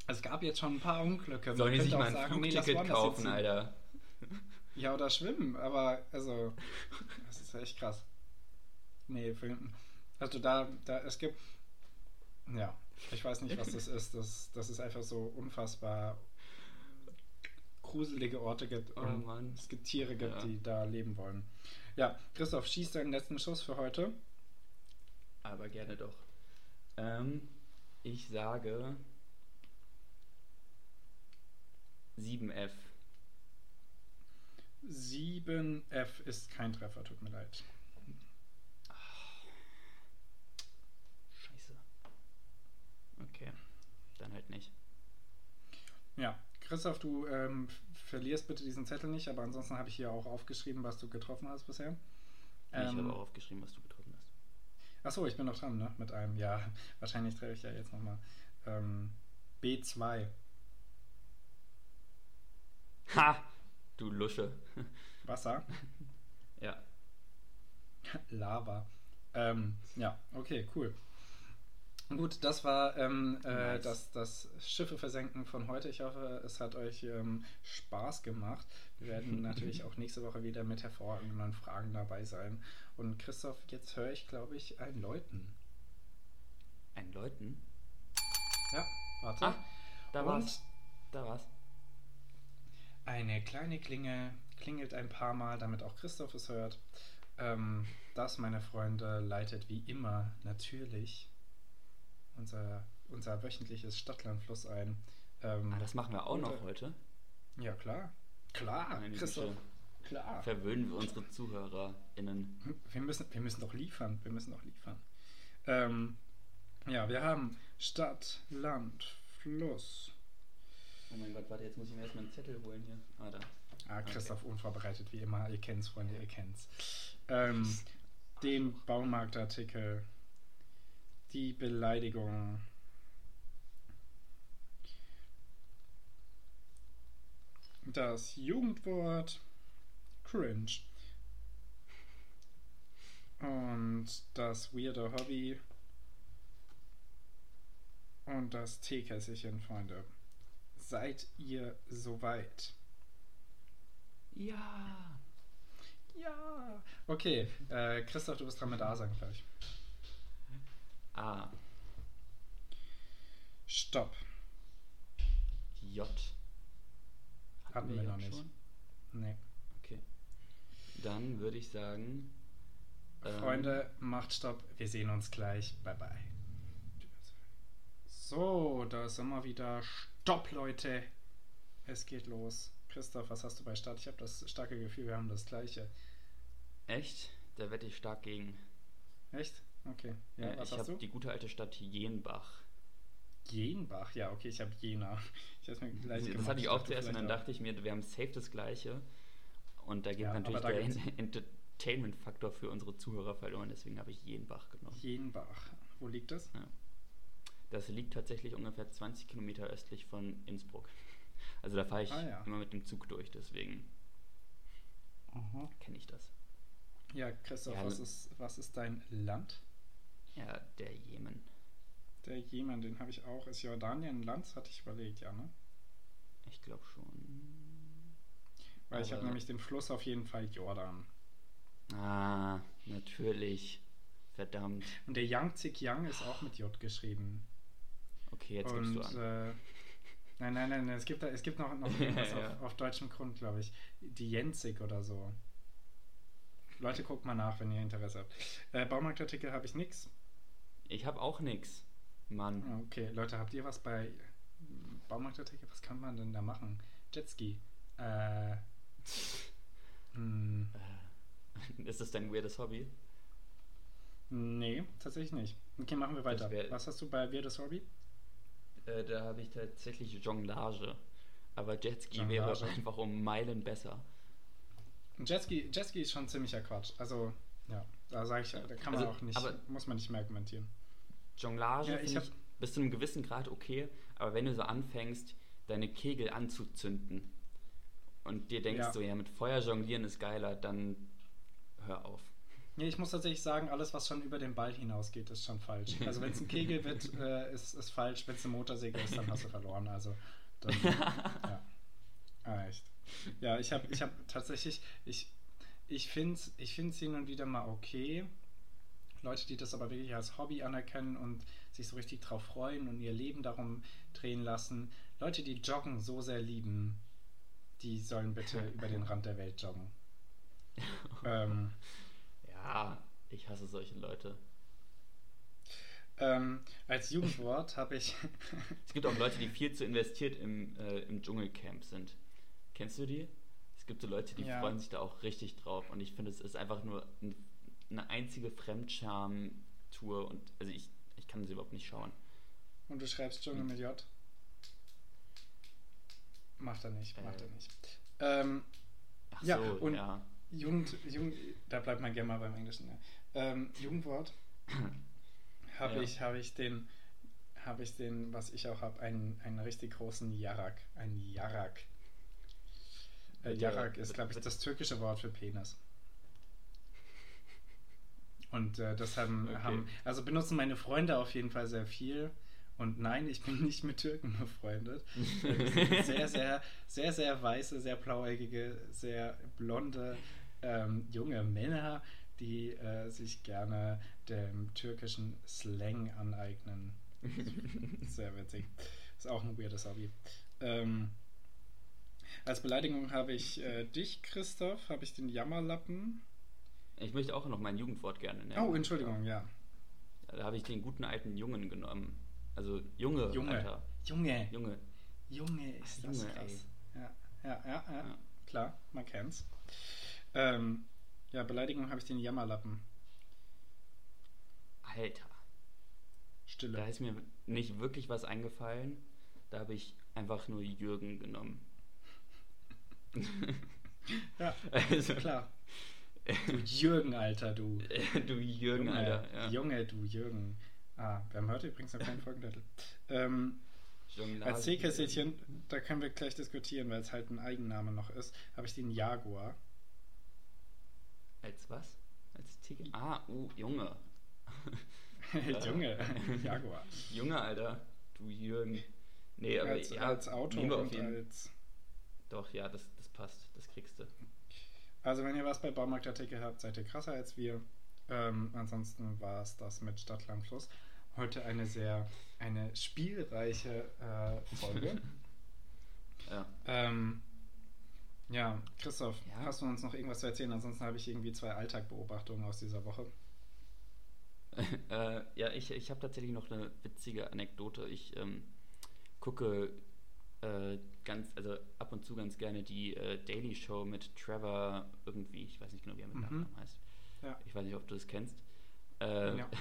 es gab jetzt schon ein paar Unglücke. Sollen die sich mal ein sagen, nee, Flugticket woanders kaufen. Alter? Ja, oder schwimmen, aber also, das ist echt krass. Nee, für, also da, da, es gibt, ja, ich weiß nicht, was das ist. Das, das ist einfach so unfassbar gruselige Orte gibt Oh und Mann. es gibt Tiere gibt, Ja. die da leben wollen. Ja, Christoph, schieß deinen letzten Schuss für heute. Aber gerne doch. Ähm, ich sage 7F. 7F ist kein Treffer, tut mir leid. Scheiße. Okay. Dann halt nicht. Ja, Christoph, du ähm, verlierst bitte diesen Zettel nicht, aber ansonsten habe ich hier auch aufgeschrieben, was du getroffen hast bisher. ich Ähm, habe auch aufgeschrieben, was du getroffen hast. Achso, ich bin noch dran, ne? Mit einem. Ja, wahrscheinlich treffe ich ja jetzt nochmal. Ähm, B2. Ha! Du Lusche. Wasser. ja. Lava. Ähm, ja, okay, cool. Gut, das war ähm, äh, Nice. das, das Schiffe versenken von heute. Ich hoffe, es hat euch ähm, Spaß gemacht. Wir werden natürlich auch nächste Woche wieder mit hervorragenden Fragen dabei sein. Und Christoph, jetzt höre ich, glaube ich, ein Läuten. Ein Läuten? Ja, warte. Ah, da Und- war's. Da war's. Eine kleine Klinge klingelt ein paar Mal, damit auch Christoph es hört. Ähm, das, meine Freunde, leitet wie immer natürlich unser, unser wöchentliches Stadtlandfluss ein. Ähm, Ah, das machen wir auch noch unter- heute. Ja, klar. Klar, Meine Christoph. Güte. Klar. Verwöhnen wir unsere ZuhörerInnen. Wir müssen, wir müssen doch liefern. Wir müssen doch liefern. Ähm, ja, wir haben Stadt, Land, Fluss. Oh mein Gott, warte, jetzt muss ich mir erstmal einen Zettel holen hier. Ah, da. Ah, Christoph unvorbereitet wie immer. Ihr kennt's, Freunde, ihr kennt's. Ähm, den Baumarktartikel, die Beleidigung, das Jugendwort, cringe und das weirde Hobby und das Teekässchen, Freunde. Seid ihr soweit? Ja. Ja. Okay, äh, Christoph, du bist dran mit A sagen gleich. A. Stopp. J. Hatten wir J noch nicht. Nee. Okay. Dann würde ich sagen. ähm, Freunde, macht Stopp. Wir sehen uns gleich. Bye bye. So, da ist immer wieder Stopp, Leute. Es geht los. Christoph, was hast du bei Start? Ich habe das starke Gefühl, wir haben das gleiche. Echt? Da wette ich stark gegen. Echt? Okay. Ja, Äh, ich habe die gute alte Stadt Jenbach. Jenbach. Ja, okay, ich habe Jena. Ich hab's mir gleich Das gemacht. hatte ich auch zuerst und dann dachte ich mir, wir haben safe das gleiche. Und da geht Ja, natürlich der Entertainment-Faktor für unsere Zuhörer verloren, deswegen habe ich Jenbach genommen. Jenbach. Wo liegt das? Das liegt tatsächlich ungefähr 20 Kilometer östlich von Innsbruck. Also da fahre ich Ah, ja. immer mit dem Zug durch, deswegen kenne ich das. Ja, Christoph, Ja, was, ist, was ist dein Land? Ja, der Jemen. Der Jemen, den habe ich auch. Ist Jordanien ein Land? Hatte ich überlegt, ja, ne? Ich glaube schon. Weil ich habe Aber- nämlich den Fluss auf jeden Fall Jordan. Ah, natürlich. Verdammt. Und der Yangtze Yang ist auch mit J geschrieben. Okay, jetzt Und, gibst du an. Äh, nein, nein, nein, es gibt, da, es gibt noch, noch irgendwas Ja. auf, auf deutschem Grund, glaube ich. Die Jenzig oder so. Leute, guckt mal nach, wenn ihr Interesse habt. Äh, Baumarktartikel habe ich nix. Ich habe auch nix. Mann. Ah, Okay, Leute, habt ihr was bei Baumarktartikel? Was kann man denn da machen? Jetski. Äh. Hm, Äh, Ist das dein weirdes Hobby? nee, tatsächlich nicht. Okay, machen wir weiter. Was hast du bei Weirdes Hobby? Äh, da habe ich tatsächlich Jonglage. Aber Jetski wäre einfach um Meilen besser. Jetski, Jetski ist schon ziemlicher Quatsch. Also, ja, da sage ich, da kann man Also, auch nicht, aber- muss man nicht mehr argumentieren. Jonglage Ja, ich, hab- bis zu einem gewissen Grad okay, aber wenn du so anfängst, deine Kegel anzuzünden und dir denkst Ja. so, ja, mit Feuer jonglieren ist geiler, dann hör auf. Nee, ich muss tatsächlich sagen, alles, was schon über den Ball hinausgeht, ist schon falsch. Also wenn es ein Kegel wird, äh, ist, ist falsch. Wenn es eine Motorsäge ist, dann hast du verloren. Also dann, ja. Ah, echt. Ja, ich habe ich hab tatsächlich, ich, ich finde es ich find's hin und wieder mal okay. Leute, die das aber wirklich als Hobby anerkennen und sich so richtig drauf freuen und ihr Leben darum drehen lassen. Leute, die Joggen so sehr lieben, die sollen bitte über den Rand der Welt joggen. Ähm, Ja, ich hasse solche Leute. Ähm, als Jugendwort habe ich. Es gibt auch Leute, die viel zu investiert im, äh, im Dschungelcamp sind. Kennst du die? Es gibt so Leute, die Ja. freuen sich da auch richtig drauf. Und ich finde, es ist einfach nur ein, eine einzige Fremdscham-Tour. Und also ich, ich kann sie überhaupt nicht schauen. und du schreibst Dschungel mit J. Macht er nicht, macht Äh. er nicht. Ähm, Ach Ja, so, und- ja. Jugend, Jugend, da bleibt man gerne mal beim Englischen. Ne? Ähm, Jugendwort habe Ja. ich, habe ich den, habe ich den, was ich auch habe, einen, einen richtig großen Jarak, ein Jarak. Äh, Ja, Jarak ist, glaube ich, das türkische Wort für Penis. Und äh, das haben, Okay. haben, also benutzen meine Freunde auf jeden Fall sehr viel. Und nein, ich bin nicht mit Türken befreundet. Sehr, sehr, sehr, sehr weiße, sehr blauäugige, sehr blonde ähm, junge Männer, die äh, sich gerne dem türkischen Slang aneignen. Sehr witzig. Ist auch ein weirdes Hobby. Ähm, als Beleidigung habe ich äh, dich, Christoph, habe ich den Jammerlappen. Ich möchte auch noch mein Jugendwort gerne nennen. Oh, Entschuldigung, ja. Da habe ich den guten alten Jungen genommen. Also Junge, Junge. Alter. Junge. Junge. Junge, ist das Junge, krass. Ja, ja, ja, ja, Ja. Klar, man kennt's. Ähm, ja, Beleidigung habe ich den Jammerlappen. Alter. Stille. Da ist mir nicht wirklich was eingefallen. Da habe ich einfach nur Jürgen genommen. Ja, Also, klar. Du Jürgen, Alter, du. du Jürgen, Junge, Alter. Ja. Junge, du Jürgen. Ah, wir haben heute übrigens noch keinen Folgentitel. Ähm, als Teekesselchen, da können wir gleich diskutieren, weil es halt ein Eigenname noch ist, habe ich den Jaguar. Als was? Als Tiger? Ah, uh, Junge. Junge, Jaguar. Junge, Alter. Du Jürgen. Nee, aber Als, ja, als Auto und als. Doch, ja, das, das passt. Das kriegst du. Also, wenn ihr was bei Baumarktartikel habt, seid ihr krasser als wir. Ähm, ansonsten war es das mit Stadtland Fluss. Heute eine sehr, eine spielreiche äh, Folge. Ja. ähm, ja, Christoph, Ja? hast du uns noch irgendwas zu erzählen? Ansonsten habe ich irgendwie zwei Alltagbeobachtungen aus dieser Woche. äh, ja, ich, ich habe tatsächlich noch eine witzige Anekdote. Ich ähm, gucke äh, ganz, also ab und zu ganz gerne die äh, Daily Show mit Trevor irgendwie, ich weiß nicht genau, wie er mit Mhm. Nachnamen heißt. Ja. Ich weiß nicht, ob du das kennst. Äh, Ja.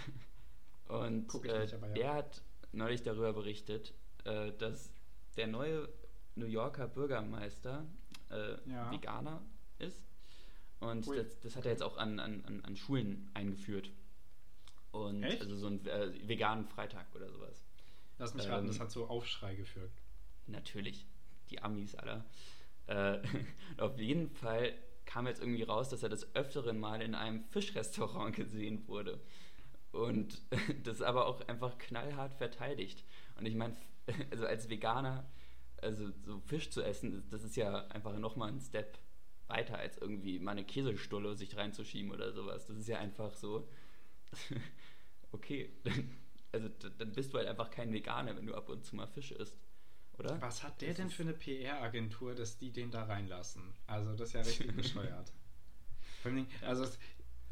Und äh, nicht, aber ja. der hat neulich darüber berichtet, äh, dass der neue New Yorker Bürgermeister äh, Ja. Veganer ist. Und das, das hat er jetzt auch an, an, an, Schulen eingeführt. Und Echt? also so einen äh, veganen Freitag oder sowas. Lass mich raten, Ähm, das hat so Aufschrei geführt. Natürlich, die Amis alle. Äh, auf jeden Fall kam jetzt irgendwie raus, dass er das öfteren Mal in einem Fischrestaurant gesehen wurde. Und das aber auch einfach knallhart verteidigt. Und ich meine, also als Veganer, also so Fisch zu essen, das ist ja einfach nochmal ein Step weiter, als irgendwie mal eine Käsestulle sich reinzuschieben oder sowas. Das ist ja einfach so, okay, also dann bist du halt einfach kein Veganer, wenn du ab und zu mal Fisch isst, oder? Was hat der Das denn für eine PR-Agentur, dass die den da reinlassen? Also, das ist ja richtig bescheuert. Vor also, es-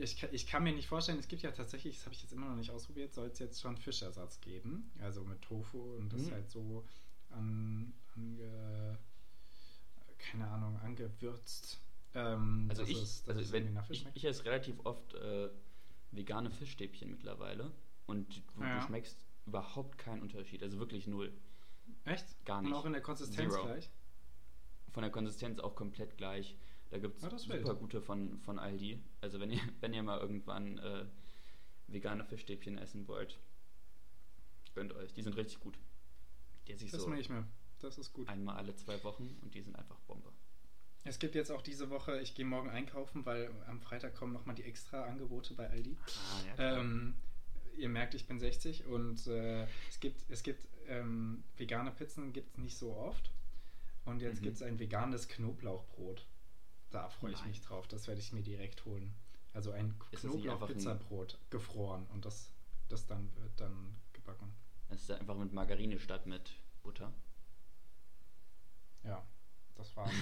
ich, kann- ich kann mir nicht vorstellen, es gibt ja tatsächlich, das habe ich jetzt immer noch nicht ausprobiert, soll es jetzt schon Fischersatz geben. Also mit Tofu und das Mhm. halt so an, ange, keine Ahnung, angewürzt. Ähm, Also ich, es, dass also wenn, nach Fisch ich, ich esse relativ oft äh, vegane Fischstäbchen mittlerweile und du, Ja. du schmeckst überhaupt keinen Unterschied, also wirklich null. Echt? gar Und nicht. auch in der Konsistenz Zero. gleich? Von der Konsistenz auch komplett gleich. Da gibt Ah, es das wild. super gute von, von Aldi. Also wenn ihr, wenn ihr mal irgendwann äh, vegane Fischstäbchen essen wollt, gönnt euch. Die sind richtig gut. Die esse ich Das so mache ich mir. Das ist gut. einmal alle zwei Wochen und die sind einfach Bombe. Es gibt jetzt auch diese Woche, ich gehe morgen einkaufen, weil am Freitag kommen nochmal die extra Angebote bei Aldi. Ah, ja. Ähm, ihr merkt, ich bin 60 und äh, es gibt, es gibt ähm, vegane Pizzen gibt es nicht so oft. Und jetzt Mhm. gibt es ein veganes Knoblauchbrot. Da freue ich Nein. mich drauf. Das werde ich mir direkt holen. Also ein- Knoblauch-Pizzabrot gefroren und das, das dann wird dann gebacken. Das ist einfach mit Margarine statt mit Butter. Ja, das war.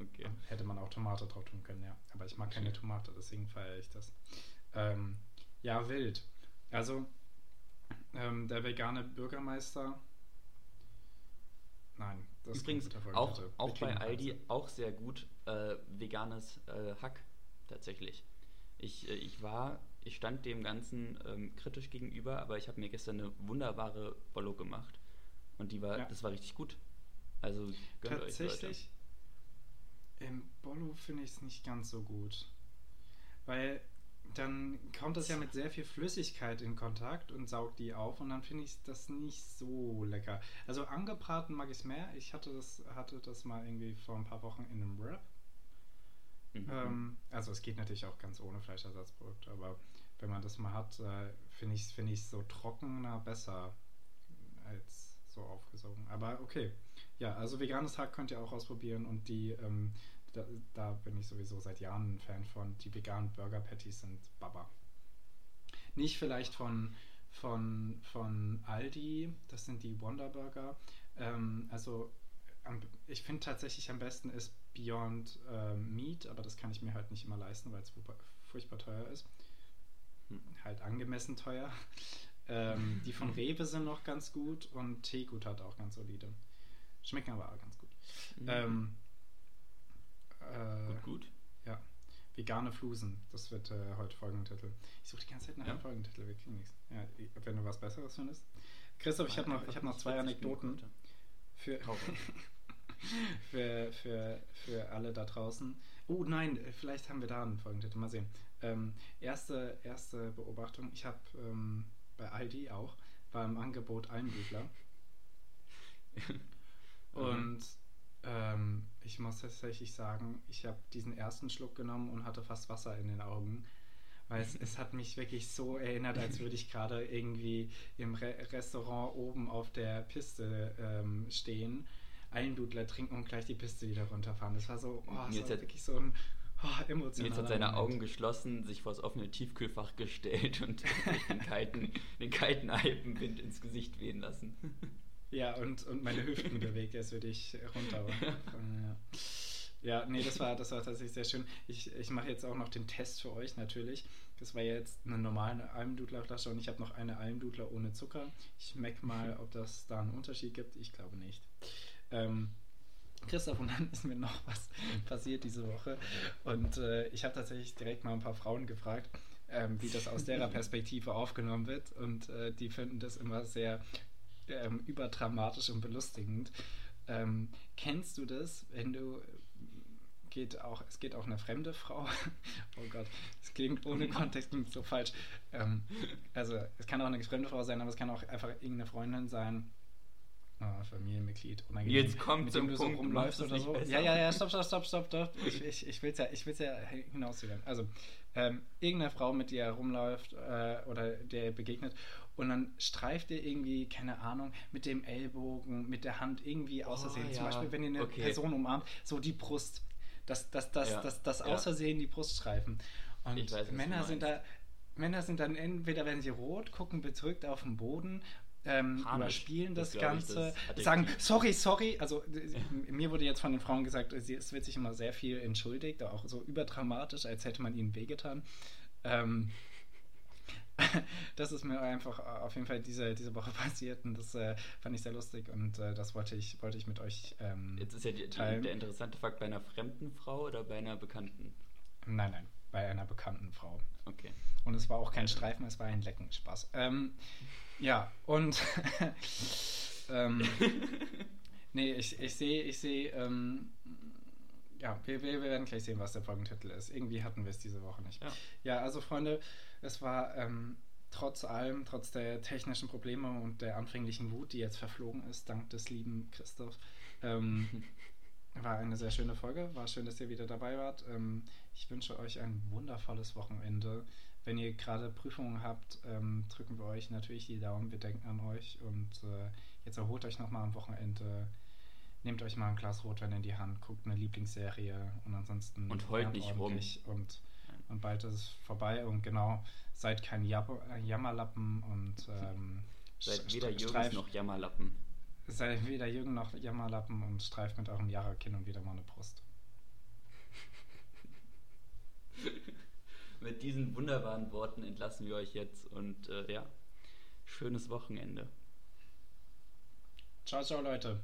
Okay. Hätte man auch Tomate drauf tun können, ja. Aber ich mag keine. Tomate, deswegen feiere ich das. Ähm, ja, wild. Also, ähm, der vegane Bürgermeister. Nein, das Übrigens guter auch, auch bei Aldi auch sehr gut äh, veganes äh, Hack tatsächlich. Ich, äh, ich war, ich stand dem Ganzen ähm, kritisch gegenüber, aber ich habe mir gestern eine wunderbare Bollo gemacht und die war, Ja. das war richtig gut. Also gönnt euch. Tatsächlich, im Bollo finde ich es nicht ganz so gut. Weil dann kommt das ja mit sehr viel Flüssigkeit in Kontakt und saugt die auf und dann finde ich das nicht so lecker. Also angebraten mag ich es mehr. Ich hatte das, hatte das mal irgendwie vor ein paar Wochen in einem Wrap. Mhm. Ähm, also es geht natürlich auch ganz ohne Fleischersatzprodukt, aber wenn man das mal hat, äh, finde ich es find so trockener besser als so aufgesogen. Aber okay. Ja, also veganes Hack könnt ihr auch ausprobieren und die, ähm, da, da bin ich sowieso seit Jahren ein Fan von. Die veganen Burger Patties sind Baba. Nicht vielleicht von, von, von Aldi, das sind die Wonder Burger. Ähm, also am, ich finde tatsächlich am besten ist Beyond ähm, Meat, aber das kann ich mir halt nicht immer leisten, weil es furchtbar teuer ist. Halt angemessen teuer. Ähm, die von Rewe sind noch ganz gut und Teegut hat auch ganz solide. Schmecken aber auch ganz gut. Mhm. Ähm, äh, gut, gut. ja, vegane Flusen, das wird äh, heute Folgentitel. Ich suche die ganze Zeit nach Ja. einem Folgentitel, wir kriegen nichts. Ja, wenn du was Besseres findest. Christoph, ich habe noch, ich hab noch zwei Anekdoten für, für, für, für alle da draußen. Oh nein, äh, vielleicht haben wir da einen Folgentitel. Mal sehen. Ähm, erste, erste Beobachtung. Ich habe ähm, bei Aldi auch, war im Angebot Almdudler. Und ähm, ich muss tatsächlich sagen, ich habe diesen ersten Schluck genommen und hatte fast Wasser in den Augen. Weil es, es hat mich wirklich so erinnert, als würde ich gerade irgendwie im Re Restaurant oben auf der Piste ähm, stehen, Almdudler trinken und gleich die Piste wieder runterfahren. Das war so, oh, es Nils war hat- wirklich so ein oh, emotionaler Nils hat seine Moment. Augen geschlossen, sich vor das offene Tiefkühlfach gestellt und den kalten, den kalten Alpenwind ins Gesicht wehen lassen. Ja, und, und meine Hüften bewegt, als würde ich runter. ja. ja, nee, das war, das war tatsächlich sehr schön. Ich, ich mache jetzt auch noch den Test für euch natürlich. Das war jetzt eine normale Almdudlerflasche und ich habe noch eine Almdudler ohne Zucker. Ich schmecke mal, ob das da einen Unterschied gibt. Ich glaube nicht. Ähm, Christoph, und dann ist mir noch was passiert diese Woche. Und äh, ich habe tatsächlich direkt mal ein paar Frauen gefragt, ähm, wie das aus deren Perspektive aufgenommen wird. Und äh, die finden das immer sehr ähm, überdramatisch und belustigend. Ähm, kennst du das, wenn du geht auch, es geht auch eine fremde Frau. oh Gott, es klingt ohne Kontext klingt so falsch. Ähm, also es kann auch eine fremde Frau sein, aber es kann auch einfach irgendeine Freundin sein. Oh, Familienmitglied. unangenehm, Jetzt kommt zum du so Punkt, rumläufst machst es oder so. besser. Ja, ja, ja, stopp, stopp, stopp, stopp, stopp. Ich, ich, ich will es ja, ich will's ja hinauszögern. Also, ähm, irgendeine Frau, mit der er rumläuft äh, oder der er begegnet und dann streift ihr irgendwie, keine Ahnung, mit dem Ellbogen, mit der Hand irgendwie aus Oh, Versehen. Zum ja. Beispiel, wenn ihr eine Okay. Person umarmt, so die Brust. Das, das, das, Ja. das, das Ja. aus Versehen die Brust streifen. Und weiß, Männer sind da, Männer sind dann entweder werden sie rot, gucken bedrückt auf den Boden, ähm, überspielen das, Das glaub ich, Ganze, das sagen sorry, sorry. Also mir wurde jetzt von den Frauen gesagt, sie, es wird sich immer sehr viel entschuldigt, auch so überdramatisch, als hätte man ihnen wehgetan. Ähm, das ist mir einfach auf jeden Fall diese, diese Woche passiert und das äh, fand ich sehr lustig und äh, das wollte ich, wollte ich mit euch ähm, Jetzt ist ja die, die, der interessante Fakt bei einer fremden Frau oder bei einer Bekannten. Nein, nein, bei einer bekannten Frau. Okay. Und es war auch kein. Streifen, es war ein Lecken. Spaß. Ähm, ja, und ähm, nee, ich, ich sehe, ich sehe, ähm, ja, wir, wir, werden gleich sehen, was der Folgentitel ist. Irgendwie hatten wir es diese Woche nicht. Ja. Ja, also Freunde, es war ähm, trotz allem, trotz der technischen Probleme und der anfänglichen Wut, die jetzt verflogen ist, dank des lieben Christoph, ähm, war eine sehr schöne Folge. War schön, dass ihr wieder dabei wart. Ähm, ich wünsche euch ein wundervolles Wochenende. Wenn ihr gerade Prüfungen habt, ähm, drücken wir euch natürlich die Daumen. Wir denken an euch und äh, jetzt erholt euch nochmal am Wochenende. Nehmt euch mal ein Glas Rotwein in die Hand, guckt eine Lieblingsserie und ansonsten Und heult nicht rum. Und, und bald ist es vorbei und genau, seid kein Jab äh, Jammerlappen und ähm, Seid weder streift- noch Jammerlappen. Seid weder Jürgen noch Jammerlappen und streift mit eurem Jara-Kinn und wieder mal eine Brust. Mit diesen wunderbaren Worten entlassen wir euch jetzt und äh, ja, schönes Wochenende. Ciao, ciao, Leute.